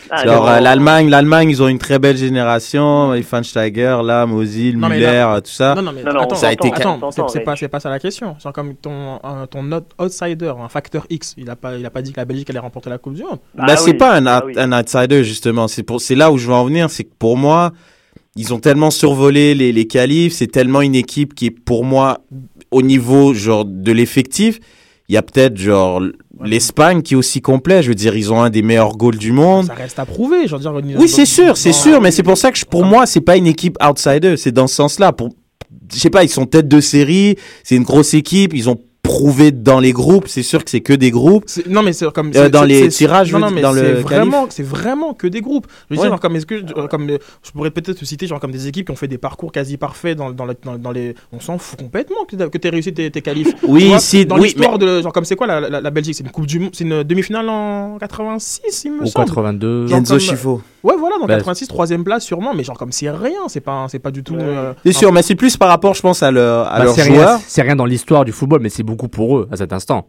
Ah, Genre non. euh, l'Allemagne, l'Allemagne, ils ont une très belle génération. Schweinsteiger, là, Mosil, Non, mais Müller, là- euh, tout ça. Non, non, mais Non, non, attends, ça a été attends, c'est- pas, c'est pas ça la question. C'est comme ton, euh, ton out- outsider, un facteur X. Il a pas, il a pas dit que la Belgique allait remporter la Coupe du Monde. Bah, Ah c'est oui, pas un, ah oui. un outsider justement. C'est pour, c'est là où je veux en venir. C'est que pour moi, ils ont tellement survolé les, les qualifs. C'est tellement une équipe qui est pour moi au niveau genre de l'effectif. Il y a peut-être genre l'Espagne qui est aussi complet. Je veux dire, ils ont un des meilleurs goals du monde. Ça reste à prouver. Niveau- Oui, c'est sûr, c'est sûr, mais c'est pour ça que je- pour moi, c'est pas une équipe outsider, c'est dans ce sens-là. Pour, je sais pas, ils sont tête de série, c'est une grosse équipe, ils ont prouvé dans les groupes, c'est sûr que c'est que des groupes. Non, mais c'est comme. Euh, dans les tirages, non, non, mais dire, dans c'est le vraiment, c'est vraiment que des groupes. Je veux Ouais. dire, genre, comme, est-ce que, comme, je pourrais peut-être te citer, genre, comme des équipes qui ont fait des parcours quasi parfaits dans, dans, le- dans, dans les. On s'en fout complètement que, que t'aies réussi tes, tes qualifs. Oui, Tu vois, si, dans oui, l'histoire mais- de. Genre, comme c'est quoi la, la, la Belgique? C'est une Coupe du Monde, c'est une demi-finale en 86, il me Ou semble. 82. Genre Enzo comme- Schifo. Ouais, voilà, dans Bah, 86, troisième place sûrement, mais genre comme c'est rien, c'est pas, c'est pas du tout. Ouais. euh, C'est sûr, mais c'est plus par rapport, je pense, à, leur, à Bah, leurs joueurs. c'est rien dans l'histoire du football, mais c'est beaucoup pour eux à cet instant.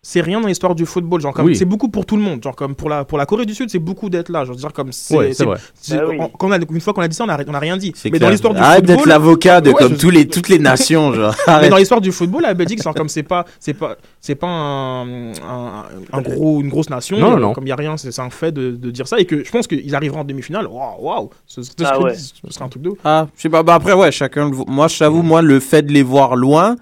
c'est rien dans l'histoire du football. Genre comme Oui. c'est beaucoup pour tout le monde. Genre comme pour la pour la Corée du Sud, c'est beaucoup d'être là. Veux dire comme c'est. Ouais, c'est Bah oui. on- quand on a- une fois qu'on a dit ça, on a, on a rien dit. C'est Mais clair. dans l'histoire du Arrête d'être football, l'avocat de Ouais, comme je- tous les, toutes les nations, genre. mais Arrête. dans l'histoire du football, la Belgique, c'est comme c'est pas c'est pas c'est pas un, un, un gros une grosse nation. Non, non, euh, non. Comme il y a rien, c'est c'est un fait de, de dire ça et que je pense qu'ils arriveront en demi-finale. Waouh, waouh, ce, ce- Ah ouais. ce serait un truc de ouf. Ah, je sais pas, bah après, ouais, chacun Moi, je t'avoue, moi, le fait de les voir loin,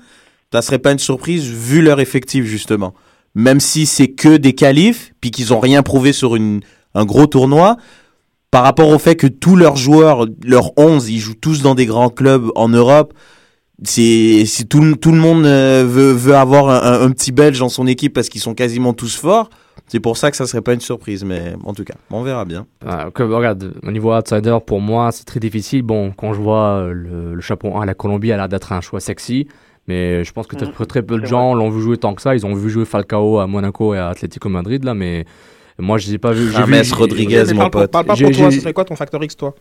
ça serait pas une surprise vu leur effectif, justement. Même si c'est que des qualifs, puis qu'ils ont rien prouvé sur un gros tournoi, par rapport au fait que tous leurs joueurs, leurs 11, ils jouent tous dans des grands clubs en Europe, c'est, tout, le- monde euh, veut, avoir un, petit Belge dans son équipe parce qu'ils sont quasiment tous forts. C'est pour ça que ça serait pas une surprise, mais en tout cas, on verra bien. Ah, regarde, au niveau outsider, pour moi, c'est très difficile. Bon, quand je vois euh, le, le chapeau 1, la Colombie a l'air d'être un choix sexy. Mais je pense que très, très peu de c'est gens l'ont vu jouer tant que ça. Ils ont vu jouer Falcao à Monaco et à Atlético Madrid, là. Mais moi, je les ai pas vu. James vu- j'ai- Rodriguez. Mais mon pote. parle pas pour toi. j'ai- Ce serait quoi ton facteur X, toi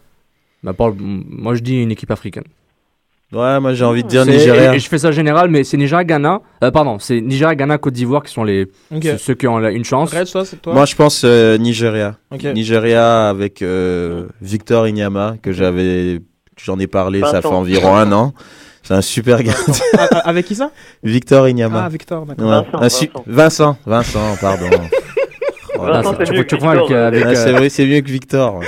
bah, parle- moi, je dis une équipe africaine. Ouais, moi, j'ai envie de dire C'est- Nigeria. et- et je fais ça général, mais c'est Nigeria, Ghana. euh, pardon, c'est Nigeria, Ghana, Côte d'Ivoire qui sont les ceux- qui ont la- une chance. Red, toi, c'est toi. Moi, je pense euh, Nigeria. Nigeria avec euh, Victor Inyama, que j'avais, j'en ai parlé, ça fait environ un an. C'est un super gars. Ah, ah, Avec qui ça Victor Inyama. Ah, Victor, d'accord. Ouais. Vincent, su- Vincent. Vincent, pardon. Vincent, c'est tu- mieux tu avec, Victor, euh, avec, Ouais, c'est euh, vrai, c'est mieux que Victor. ouais.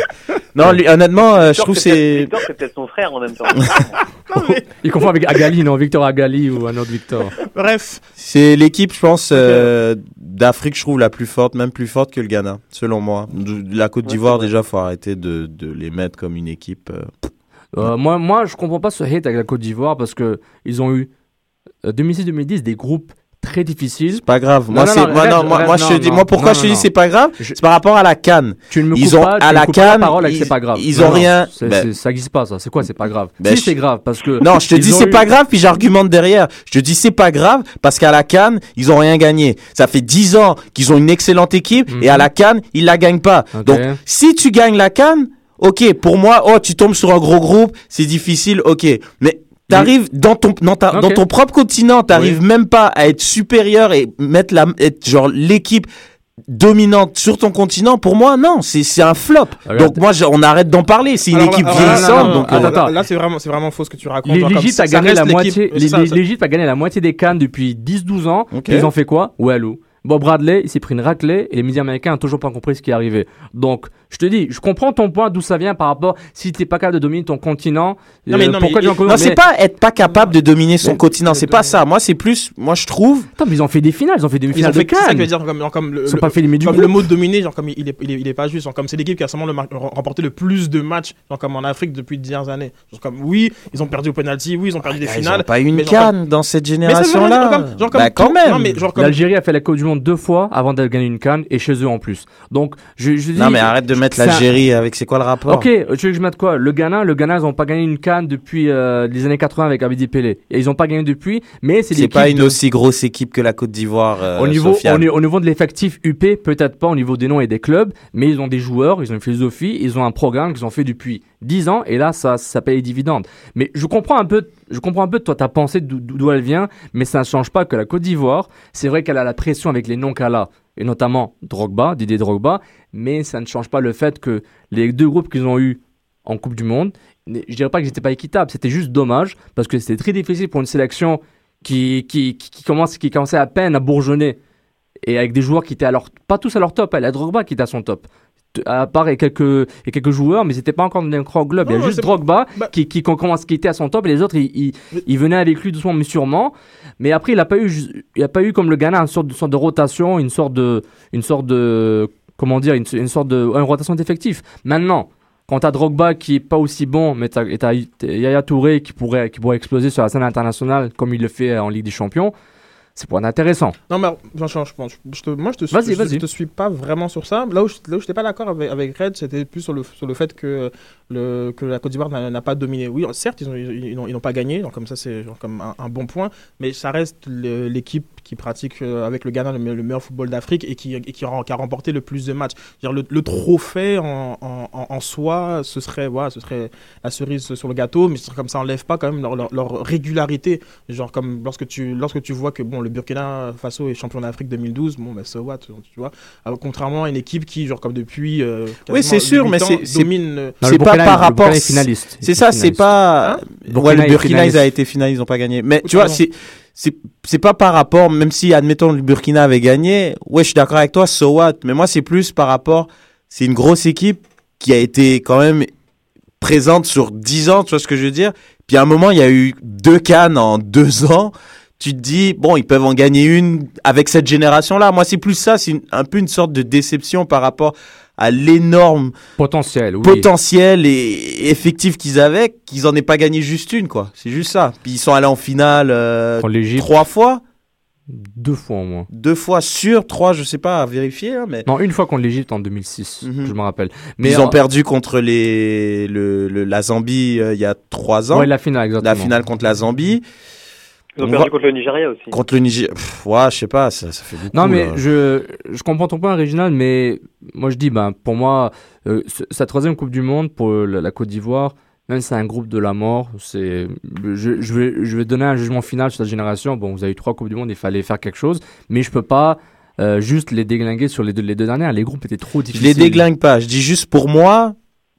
Non, lui, honnêtement, euh, je trouve c'est. Victor, c'est peut-être son frère en même temps. Il confond avec Agali, non Victor Agali ou un autre Victor. Bref, C'est l'équipe, je pense, euh, d'Afrique, je trouve, la plus forte, même plus forte que le Ghana, selon moi. De- La Côte Ouais, d'Ivoire, vrai. déjà, faut arrêter de, de les mettre comme une équipe. Euh. Euh, moi, moi, je comprends pas ce hate avec la Côte d'Ivoire parce que ils ont eu euh, 2006-2010 des groupes très difficiles. C'est pas grave. Moi, c'est, non, moi, reste- non, moi, reste- moi, je te dis, moi, pourquoi je te dis c'est pas grave? C'est par rapport à la canne. Tu ne me Ils coupes ont- pas, tu à me la canne, c'est pas grave. ils ont rien- ben- ça existe pas, ça. C'est quoi, c'est pas grave? Ben, Si, c'est grave parce que. Non, je te dis c'est pas grave, puis j'argumente derrière. Je te dis c'est pas grave parce qu'à la canne, ils ont rien gagné. Ça fait 10 ans qu'ils ont une excellente équipe Mhm. et à la canne, ils la gagnent pas. Donc, si tu gagnes la canne, ok, pour moi, oh, tu tombes sur un gros groupe, c'est difficile, ok. Mais t'arrives dans ton, dans, ta- Ok. dans ton propre continent, t'arrives même pas à être supérieur et mettre la, être genre l'équipe dominante sur ton continent. Pour moi, non, c'est c'est un flop. Regarde. Donc moi, je- on arrête d'en parler. C'est une Alors équipe vieillissante. donc, non, euh, là- attends. Là, c'est vraiment, c'est vraiment faux ce que tu racontes. L'Égypte a gagné la moitié. L'Égypte a gagné la moitié des cannes depuis 10-12 ans. Ils ont fait quoi? Walou. Bob Bradley, il s'est pris une raclée et les médias américains n'ont toujours pas compris ce qui est arrivé. Donc, je te dis, je comprends ton point d'où ça vient par rapport si t'es pas capable de dominer ton continent. Non, mais- non, pourquoi mais- tu en connais- Non, c'est mais- pas être pas capable de dominer son Mais- continent, c'est de- pas ça. Moi, c'est plus, moi, je trouve. Attends, mais ils ont fait des finales, ils ont fait des Ils ont finales de fait c'est ça que je veux dire comme, genre, comme le, Ils sont le- pas fait les comme le mot dominer genre comme il, est, il est, il est pas juste genre, comme c'est l'équipe qui a seulement remporté le plus de matchs genre comme en Afrique depuis dix années genre comme oui ils ont perdu au penalty oui ils ont perdu des Ils finales ont pas eu une canne dans cette dire, génération-là. genre comme, Bah, quand même. L'Algérie a fait la Coupe du Monde deux fois avant de gagner une canne et chez eux en plus. Donc, je, je dis. Non, mais arrête de mettre l'Algérie avec, c'est quoi le rapport? Ok, tu veux que je mette quoi Le Ghana, le Ghana, ils n'ont pas gagné une canne depuis euh, les années 80 avec Abidi Pelé. Et ils n'ont pas gagné depuis, mais c'est C'est pas une de- aussi grosse équipe que la Côte d'Ivoire. euh, au niveau, Sofiane. au, ni- au niveau de l'effectif UP, peut-être pas au niveau des noms et des clubs, mais ils ont des joueurs, ils ont une philosophie, ils ont un programme qu'ils ont fait depuis 10 ans, et là, ça, ça paye les dividendes. Mais je comprends un peu, je comprends un peu toi ta pensée d'où elle vient, mais ça ne change pas que la Côte d'Ivoire, c'est vrai qu'elle a la pression avec les noms qu'elle a, et notamment Drogba, Didier Drogba, mais ça ne change pas le fait que les deux groupes qu'ils ont eu en Coupe du Monde, je dirais pas que c'était pas équitable, c'était juste dommage parce que c'était très difficile pour une sélection qui, qui, commence, qui commençait à peine à bourgeonner et avec des joueurs qui étaient alors pas tous à leur top. Il y a Drogba qui était à son top. À part et quelques, et quelques joueurs, mais c'était pas encore dans un grand globe. Il y a juste Drogba bah- qui, qui, qui était à son top et les autres, ils, ils, ils venaient avec lui doucement mais sûrement. Mais après, il a pas eu, il a pas eu comme le Ghana une sorte de, sorte de rotation, une sorte de, une sorte de, comment dire, une, une sorte de, une rotation d'effectifs. Maintenant, quand t'as Drogba qui est pas aussi bon, mais t'as Yaya Touré qui pourrait, qui pourrait exploser sur la scène internationale comme il le fait en Ligue des Champions, c'est pour être intéressant. Non, mais franchement, je pense. Je te, moi, je te, suis, Vas-y, je, vas-y. je te suis pas vraiment sur ça. Là où je n'étais pas d'accord avec, avec Red, c'était plus sur le, sur le fait que, le, que la Côte d'Ivoire n'a pas dominé. Oui, certes, ils n'ont ils, pas gagné, donc comme ça, c'est genre comme un, un bon point, mais ça reste l'équipe qui pratique euh, avec le Ghana le, me- le meilleur football d'Afrique et, qui, et qui, a remporté le plus de matchs. Je veux dire, le, le trophée en, en, en- en soi, ce serait, voilà, ce serait la cerise sur le gâteau, mais comme ça enlève pas quand même leur, leur, leur régularité. Genre comme lorsque tu, lorsque tu vois que bon, le Burkina Faso est champion d'Afrique 2012, bon, ben so what, tu vois. Alors, contrairement à une équipe qui, genre comme depuis. euh, Oui, c'est sûr, 18 mais c'est- c'est- domine. euh, c'est pas par rapport. C'est ça, c'est pas. Hein ouais, le Burkina, ils a été finalistes, ils ont pas gagné. Mais Oui, tu vois, c'est c'est pas par rapport, même si admettons le Burkina avait gagné. Ouais, je suis d'accord avec toi, so what? Mais moi, c'est plus par rapport. C'est une grosse équipe qui a été quand même présente sur 10 ans, tu vois ce que je veux dire? Puis à un moment, il y a eu deux cannes en deux ans. Tu te dis, bon, ils peuvent en gagner une avec cette génération-là. Moi, c'est plus ça, c'est un peu une sorte de déception par rapport à l'énorme Potentiel, oui. potentiel et effectif qu'ils avaient, qu'ils en aient pas gagné juste une, quoi. C'est juste ça. Puis ils sont allés en finale euh, trois fois, deux fois au moins. deux fois sur trois, je sais pas, à vérifier, hein, mais Non, une fois contre l'Égypte en 2006, Mhm. je me rappelle. mais ils ont perdu contre les le, le- la Zambie euh, il y a trois ans, Ouais, la finale, exactement. la finale contre la Zambie, Ils ont On perdu contre le Nigeria aussi. contre le Niger. Pff, ouais, je sais pas, ça, ça fait beaucoup. Non, mais là. je, je comprends ton point, Réginal, mais moi je dis, ben, pour moi, euh, sa troisième Coupe du Monde pour la, la Côte d'Ivoire, même si c'est un groupe de la mort, c'est, je, je, vais, je vais donner un jugement final sur cette génération. Bon, vous avez eu trois Coupes du Monde, il fallait faire quelque chose, mais je peux pas euh, juste les déglinguer sur les deux, les deux dernières. Les groupes étaient trop Je difficiles. les déglingue pas. Je dis juste pour moi,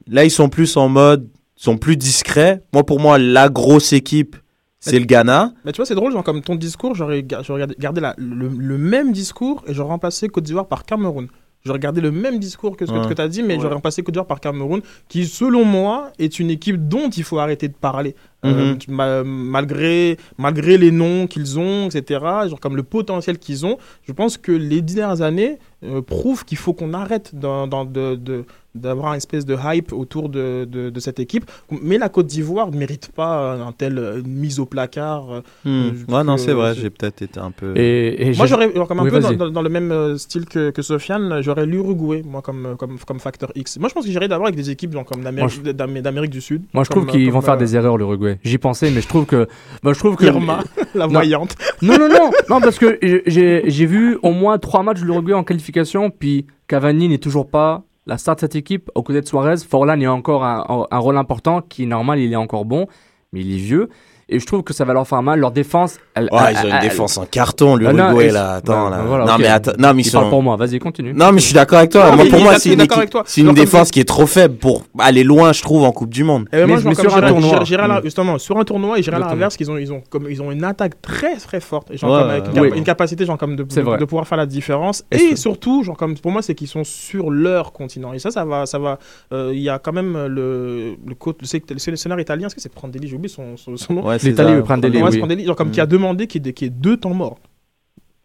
là ils sont plus en mode, ils sont plus discrets. Moi pour moi, la grosse équipe, c'est le Ghana. Mais tu vois, c'est drôle, genre, comme ton discours, j'aurais ga- j'aurais gardé- gardé la- le, le même discours et j'aurais remplacé Côte d'Ivoire par Cameroun. J'aurais gardé le même discours que ce Ouais. que, tu as dit, mais Ouais. j'aurais remplacé Côte d'Ivoire par Cameroun, qui, selon moi, est une équipe dont il faut arrêter de parler. Euh, Mhm. ma- malgré, malgré les noms qu'ils ont, etc., genre comme le potentiel qu'ils ont, je pense que les dix dernières années euh, prouvent qu'il faut qu'on arrête de- de- d'avoir une espèce de hype autour de, de, de cette équipe. Mais la Côte d'Ivoire ne mérite pas un tel euh, une mise au placard. euh, Hmm. Ouais, non, c'est vrai, j'ai peut-être été un peu. Et, et Moi, j'aurais, comme un Oui, peu dans, vas-y. dans- dans le même style que, que Sofiane, j'aurais l'Uruguay, moi, comme, comme, comme facteur X. Moi, je pense que j'irais d'abord avec des équipes genre, comme d'Amérique, d'Am- d'Amérique du Sud. moi je trouve qu'ils vont faire des erreurs, l'Uruguay. J'y pensais, mais je trouve que, bah, je trouve que Irma, la Non. voyante. Non, non, non, non, parce que j'ai vu au moins trois matchs de l'Uruguay en qualification, puis Cavani n'est toujours pas la star de cette équipe. Aux côtés de Suarez, Forlan a encore un, un rôle important qui, normal, il est encore bon, mais il est vieux. Et je trouve que ça va leur faire mal. Leur défense, elle. Ouais, elle- ils ont une elle- défense en carton, Ah, non, l'Uruguay, et- là. Attends, Ouais, là. voilà, non, mais attends, non, mais ils sont. pour moi, vas-y, continue. Non, mais je suis d'accord avec toi. Non, Moi, pour moi, est c'est une, c'est défense qui est trop faible pour aller loin, je trouve, en Coupe du Monde. Et moi, Mais- sur un tournoi. justement, sur un tournoi, et j'irais à l'inverse, qu'ils ont, ils ont, comme, ils ont une attaque très très forte, avec une, capacité genre, comme de, pouvoir faire la différence. Et surtout, genre, comme, pour moi, c'est qu'ils sont sur leur continent. Et ça, ça va. ça va. euh, Il y a quand même le, le, le, le sélectionneur italien, est-ce que c'est Prandelli? J'ai oublié son, son, son nom. Ouais, ça. veut prendre des genre, comme Mm. qui a demandé qu'il y, ait deux temps morts.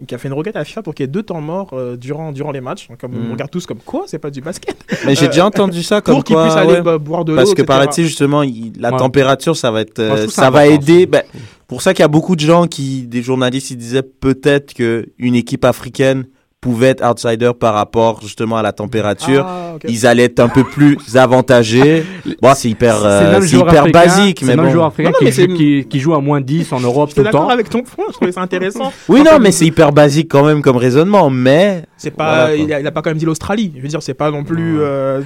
Qui a fait une requête à la FIFA pour qu'il y ait deux temps morts euh, durant, durant les matchs. Comme, Mm. On regarde tous comme quoi C'est pas du basket. Mais j'ai Euh, déjà entendu ça comme pour qu'ils quoi. puissent aller ouais. bah, boire de l'eau. Parce que paraît-il justement, il- la Ouais. température, ça va être, euh, ça va aider. Ben, pour ça qu'il y a beaucoup de gens qui, des journalistes, ils disaient peut-être que une équipe africaine pouvait être outsider par rapport justement à la température. Ah. Ils allaient être un peu plus avantagés. Bon, c'est hyper, C'est euh, c'est joueur hyper africain- basique, c'est mais bon. joueur africain Non, non, qui, mais joue, c'est- qui, qui joue à moins 10 en Europe tout le temps. d'accord avec ton point, je trouvais ça intéressant. Oui, Enfin, non, mais c'est hyper basique quand même comme raisonnement, mais C'est pas, Voilà, quoi. il, a, il a pas quand même dit l'Australie. Je veux dire, c'est pas non plus euh,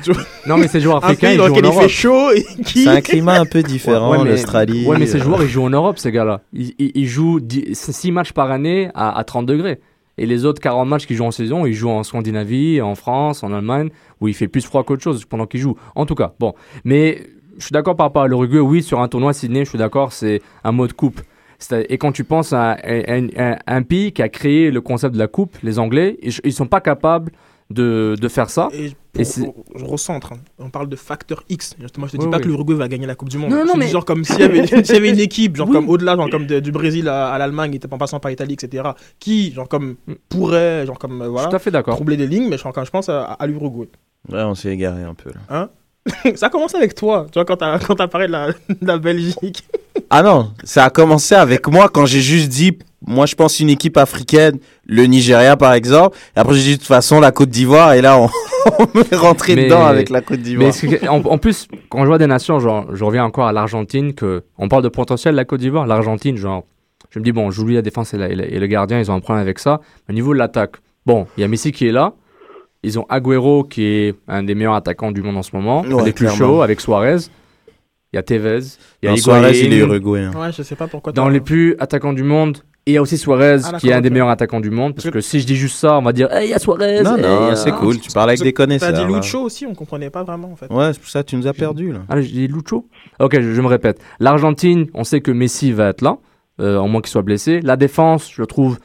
Non, mais ces joueurs un africains, ils dans jouent en lequel il fait Europe. chaud et qui. c'est un climat un peu différent, Ouais, mais- l'Australie. Ouais, mais ces euh, joueurs, ils jouent en Europe, ces gars-là. Ils, ils, ils jouent 6 matchs par année à, à 30 degrés. Et les autres 40 matchs qu'il joue en saison, il joue en Scandinavie, en France, en Allemagne, où il fait plus froid qu'autre chose pendant qu'il joue. En tout cas, bon. Mais je suis d'accord par rapport l'Uruguay. Oui, sur un tournoi Sydney, je suis d'accord, c'est un mode coupe. C'est- Et quand tu penses à, à- un pays qui a créé le concept de la coupe, les Anglais, ils, ils sont pas capables de, de faire ça. Et Et pour- c'est- je recentre. hein. On parle de facteur X. Justement, je te dis Oui, pas oui. que l'Uruguay va gagner la Coupe du Monde. Non, non, Je te dis mais- genre comme s'il y avait, s'il y avait une équipe, genre Oui. comme au-delà, genre comme de- du Brésil à, à l'Allemagne, et en passant par l'Italie, etc., qui, genre comme pourrait, genre comme euh, voilà, tout à fait d'accord. troubler des lignes, mais genre, quand je pense à, à l'Uruguay. Ouais, on s'est égaré un peu là. Ça commence avec toi, tu vois, quand t'as quand t'as parlé de la, de la Belgique. Ah non, ça a commencé avec moi quand j'ai juste dit, moi je pense une équipe africaine, le Nigeria par exemple. Et après j'ai dit de toute façon la Côte d'Ivoire et là on, on est rentré Mais- dedans avec la Côte d'Ivoire. En, en plus, quand je vois des nations, genre, je reviens encore à l'Argentine, que on parle de potentiel de la Côte d'Ivoire, l'Argentine, genre, je me dis, bon, j'oublie la défense et, la- et la- et le gardien, ils ont un problème avec ça. Au niveau de l'attaque, bon, il y a Messi qui est là. Ils ont Agüero qui est un des meilleurs attaquants du monde en ce moment, Ouais, un des plus clairement. chauds avec Suarez. Il y a Tevez, il y a Suarez il est uruguayen. Ouais, je sais pas pourquoi. Dans les plus attaquants du monde, et il y a aussi Suarez Ah, qui est un des meilleurs attaquants du monde. Parce que si je dis juste ça, on va dire, hey, il y a Suarez. Non, hey, non, euh, c'est cool, tu parles avec des T'as connaisseurs. dit là. Lucho aussi, on comprenait pas vraiment en fait. Ouais, c'est pour ça que tu nous as perdu là. Ah, j'ai dit Lucho Ok, je, je me répète. L'Argentine, on sait que Messi va être là, euh, en moins qu'il soit blessé. La défense, je trouve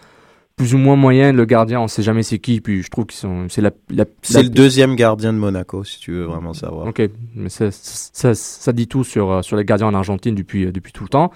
plus ou moins moyenne. Le gardien, on sait jamais c'est qui. Puis je trouve qu'ils sont. C'est la. la- C'est la- le deuxième gardien de Monaco si tu veux vraiment savoir. Ok, mais ça, ça, ça dit tout sur, euh, sur les gardiens en Argentine depuis, euh, depuis tout le temps.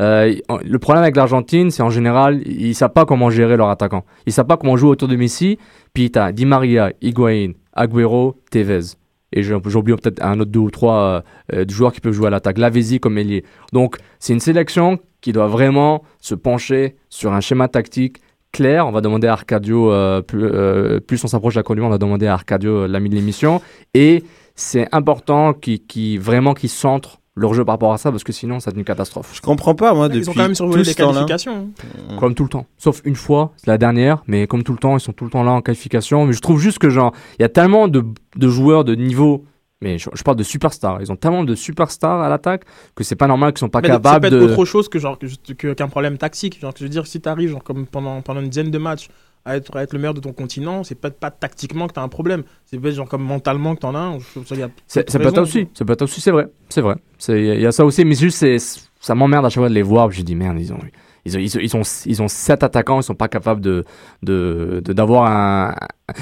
Euh, le problème avec l'Argentine, c'est en général, ils ne savent pas comment gérer leur attaquant. Ils ne savent pas comment jouer autour de Messi. Puis tu as Di Maria, Higuaín, Agüero, Tevez. Et oublié peut-être un autre deux ou trois euh, euh, joueurs qui peuvent jouer à l'attaque. Lavezzi comme ailier. Donc c'est une sélection qui doit vraiment se pencher sur un schéma tactique clair. On va demander à Arcadio, plus, on s'approche de la Coupe on va demander à Arcadio l'ami de l'émission. Et c'est important qu'ils qu'ils- vraiment qu'ils centrent leur jeu par rapport à ça parce que sinon ça devient une catastrophe. Je comprends pas moi Ils depuis ont quand même survolé les qualifications. hein. Comme tout le temps. Sauf une fois, c'est la dernière, mais comme tout le temps, ils sont tout le temps là en qualification. Mais je trouve juste que genre, il y a tellement de, de joueurs de niveau. Mais je, je parle de superstars. Ils ont tellement de superstars à l'attaque que c'est pas normal qu'ils sont pas Mais ça capables peut être de. autre chose que genre qu'un problème tactique. Genre, je veux dire, si tu arrives genre, comme pendant, pendant une dizaine de matchs à être, à être le meilleur de ton continent, c'est peut-être pas tactiquement que tu as un problème. C'est peut-être genre comme mentalement que tu en as un. Je- je- il y a C'est c'est peut-être raisons, aussi. C'est peut-être aussi, c'est vrai. C'est vrai. Il y, a- il y a ça aussi. Mais juste, c'est- ça m'emmerde à chaque fois de les voir. Je dis merde, ils ont. Ils ont, ils, ils, ont, ils ont sept attaquants, ils sont pas capables de de de- d'avoir un.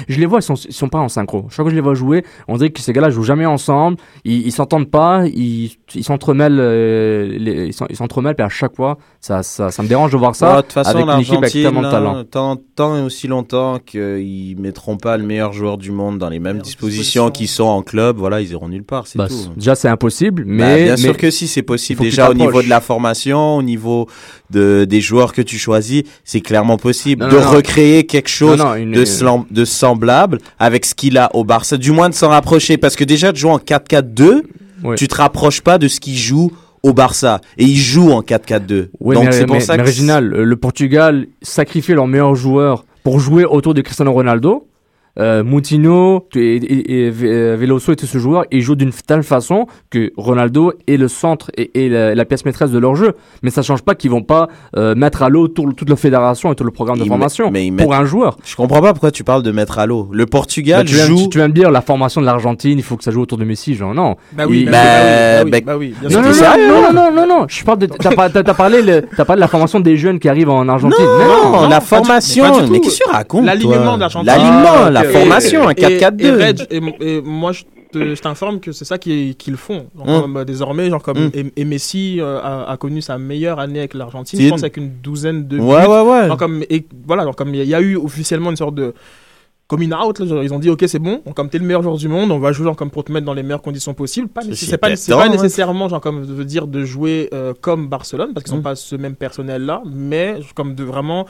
Je les vois, ils sont, ils sont pas en synchro. Chaque fois que je les vois jouer, on dirait que ces gars-là jouent jamais ensemble. Ils ils s'entendent pas, ils ils s'entremêlent, euh, les- ils s'en- ils s'entremêlent. Puis à chaque fois, ça, ça, ça me dérange de voir ça. Ouais, de toute façon, avec une équipe avec tellement de talent. tant, tant et aussi longtemps qu'ils mettront pas le meilleur joueur du monde dans les mêmes dispositions qu'ils sont en club, voilà, ils iront nulle part, c'est Bah, tout. déjà, c'est impossible, Bah, mais bien mais- sûr que si, c'est possible. Déjà au niveau de la formation, au niveau de, des joueurs que tu choisis, c'est clairement possible Non, de non, non. recréer quelque chose une- de, semblable avec ce qu'il a au Barça, du moins de s'en rapprocher. Parce que déjà de jouer en 4-4-2, Ouais. tu te rapproches pas de ce qu'il joue au Barça. Et il joue en 4-4-2. Oui, Donc c'est pour mais- ça que Réginal, le le Portugal sacrifiait leurs meilleurs joueurs pour jouer autour de Cristiano Ronaldo. Euh, Moutinho et, et, et Ve- Veloso et tous ces joueurs, ils jouent d'une telle façon que Ronaldo est le centre et, et la, la pièce maîtresse de leur jeu. Mais ça change pas qu'ils vont pas euh, mettre à l'eau tout- toute la fédération et tout le programme de Ils formation met- mais ils pour un joueur. Je comprends pas pourquoi tu parles de mettre à l'eau. Le Bah, Portugal tu, viens, joue. tu, tu viens me dire la formation de l'Argentine, il faut que ça joue autour de Messi, genre non. Bah oui, bah, bah, oui, bah oui, bah oui, bien Non, non, non, non, non, je parle de. T'as pas- t'as- t'as parlé, le- t'as parlé de la formation des jeunes qui arrivent en Argentine. Non, non, la formation. mais Mais qu'est-ce que tu racontes L'alignement l'Argentine. L'alignement, Ah, la formation, un Et- Et, 4-4-2. Reg, et, et moi, je t'informe que c'est ça qu'ils font. Genre, Hum. comme, euh, désormais, genre comme Hum. et, et Messi euh, a, a connu sa meilleure année avec l'Argentine, je pense avec une douzaine de Ouais, buts. ouais, ouais. Genre comme, et voilà, genre comme il y, a- il y a eu officiellement une sorte de coming out, là, genre, ils ont dit ok c'est bon, donc, comme t'es le meilleur joueur du monde, on va jouer genre comme pour te mettre dans les meilleures conditions possibles. Pas, c'est pas, ouais. nécessairement genre comme veut dire de jouer euh, comme Barcelone parce qu'ils n'ont Mm. pas ce même personnel là, mais comme de vraiment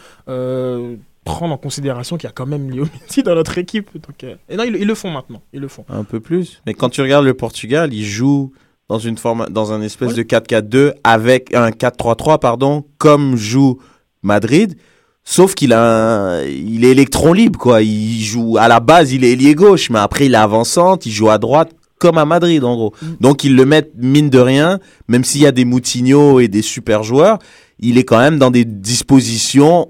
prendre en considération qu'il y a quand même Léo Messi dans notre équipe. Donc, euh, et non ils, ils le font maintenant, ils le font. Un peu plus. Mais quand tu regardes le Portugal, il joue dans une forme, dans un espèce Ouais. de 4-4-2 avec un 4-3-3, pardon, comme joue Madrid. Sauf qu'il a un- il est électron libre, quoi. Il joue, à la base, il est ailier gauche, mais après, il est avançante, il joue à droite, comme à Madrid, en gros. Donc, ils le mettent, mine de rien, même s'il y a des Moutinho et des super joueurs, il est quand même dans des dispositions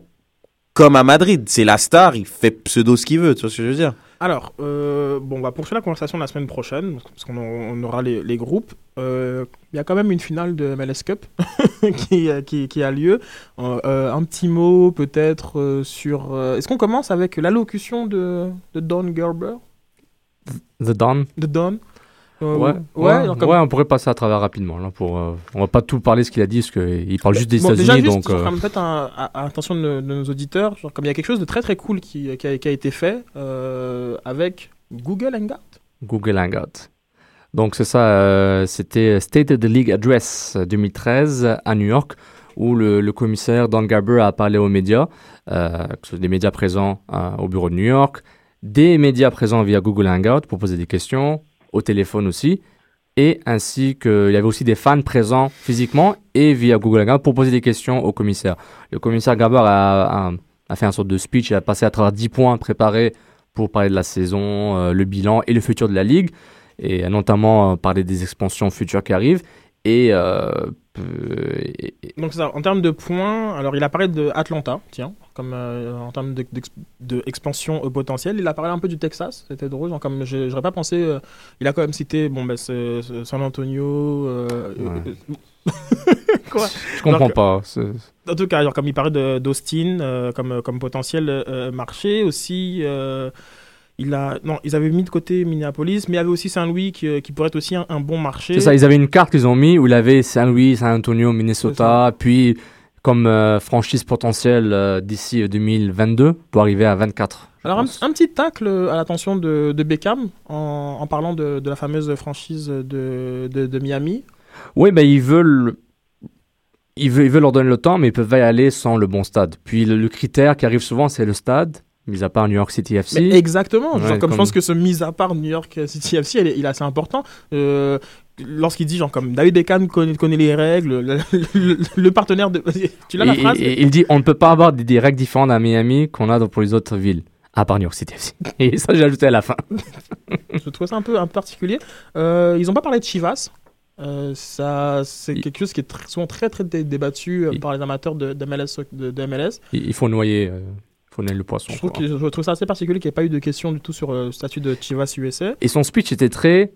comme à Madrid. C'est la star, il fait pseudo ce qu'il veut, tu vois ce que je veux dire? Alors, euh, bon, on va poursuivre la conversation la semaine prochaine, parce qu'on on aura les, les groupes. Euh, Il y a quand même une finale de MLS Cup qui, euh, qui, qui a lieu. Euh, euh, un petit mot peut-être euh, sur... euh, Est-ce qu'on commence avec l'allocution de, de Don Gerber? The Dawn. De Don Euh, Ouais, ouais, ouais, alors comme- ouais, on pourrait passer à travers rapidement. Là, pour, euh, on va pas tout parler ce qu'il a dit, parce qu'il parle juste des Bon, États-Unis. juste, donc, genre, euh, peut-être un- à, à l'attention de, nos- de nos auditeurs, genre, comme il y a quelque chose de très très cool qui, qui, a, qui a été fait euh, avec Google Hangout. Google Hangout. Donc c'est ça, euh, c'était State of the League Address euh, 2013 à New York, où le, le commissaire Don Garber a parlé aux médias, euh, que ce soit des médias présents euh, au bureau de New York, des médias présents via Google Hangout pour poser des questions, au téléphone aussi, et ainsi qu'il y avait aussi des fans présents physiquement et via Google Hangout pour poser des questions au commissaire. Le commissaire Garber a, a- fait un sorte de speech, il a passé à travers 10 points préparés pour parler de la saison, euh, le bilan et le futur de la ligue, et notamment euh, parler des expansions futures qui arrivent. Et, euh, et- et- Donc ça, en termes de points, alors il a parlé de Atlanta, tiens, comme euh, en termes de- d'ex- d'expansion au potentiel. Il a parlé un peu du Texas, c'était drôle, genre comme pas pensé. euh, il a quand même cité, bon ben San Antonio. euh, Ouais. Quoi je comprends pas. En tout cas, genre, comme il parlait de- d'Austin comme, comme potentiel marché, aussi, il a, non, ils avaient mis de côté Minneapolis, mais il y avait aussi Saint-Louis qui, qui pourrait être aussi un, un bon marché. C'est ça, ils avaient une carte qu'ils ont mis où il avait Saint-Louis, San Antonio, Minnesota, puis comme euh, franchise potentielle euh, d'ici euh, 2022 pour arriver à 24. je Alors, un, petit tacle à l'attention de, de Beckham en, en parlant de, de la fameuse franchise de, Miami. Oui, ben ils veulent. Ils veulent, ils veulent leur donner le temps, mais ils peuvent y aller sans le bon stade. Puis le, le critère qui arrive souvent, c'est le stade, mis à part New York City FC. Mais exactement. genre, comme, je pense que ce mise à part New York City FC, il est, il est assez important. Euh, Lorsqu'il dit, genre, comme David Beckham connaît, connaît les règles, le, le- le partenaire de. Tu l'as la phrase? et- et il dit on ne peut pas avoir des, des règles différentes à Miami qu'on a dans- pour les autres villes, à part New York City FC. Et ça, j'ai ajouté à la fin. Je trouve ça un peu, un peu particulier. Euh, ils n'ont pas parlé de Chivas. Euh, ça, c'est quelque chose qui est tr- souvent très très dé- débattu euh, par les amateurs de, de MLS. De, de MLS. Il, il faut noyer, euh, le poisson. Je trouve, quoi. que, je trouve ça assez particulier qu'il n'y ait pas eu de questions du tout sur euh, le statut de Chivas USA. Et son speech était très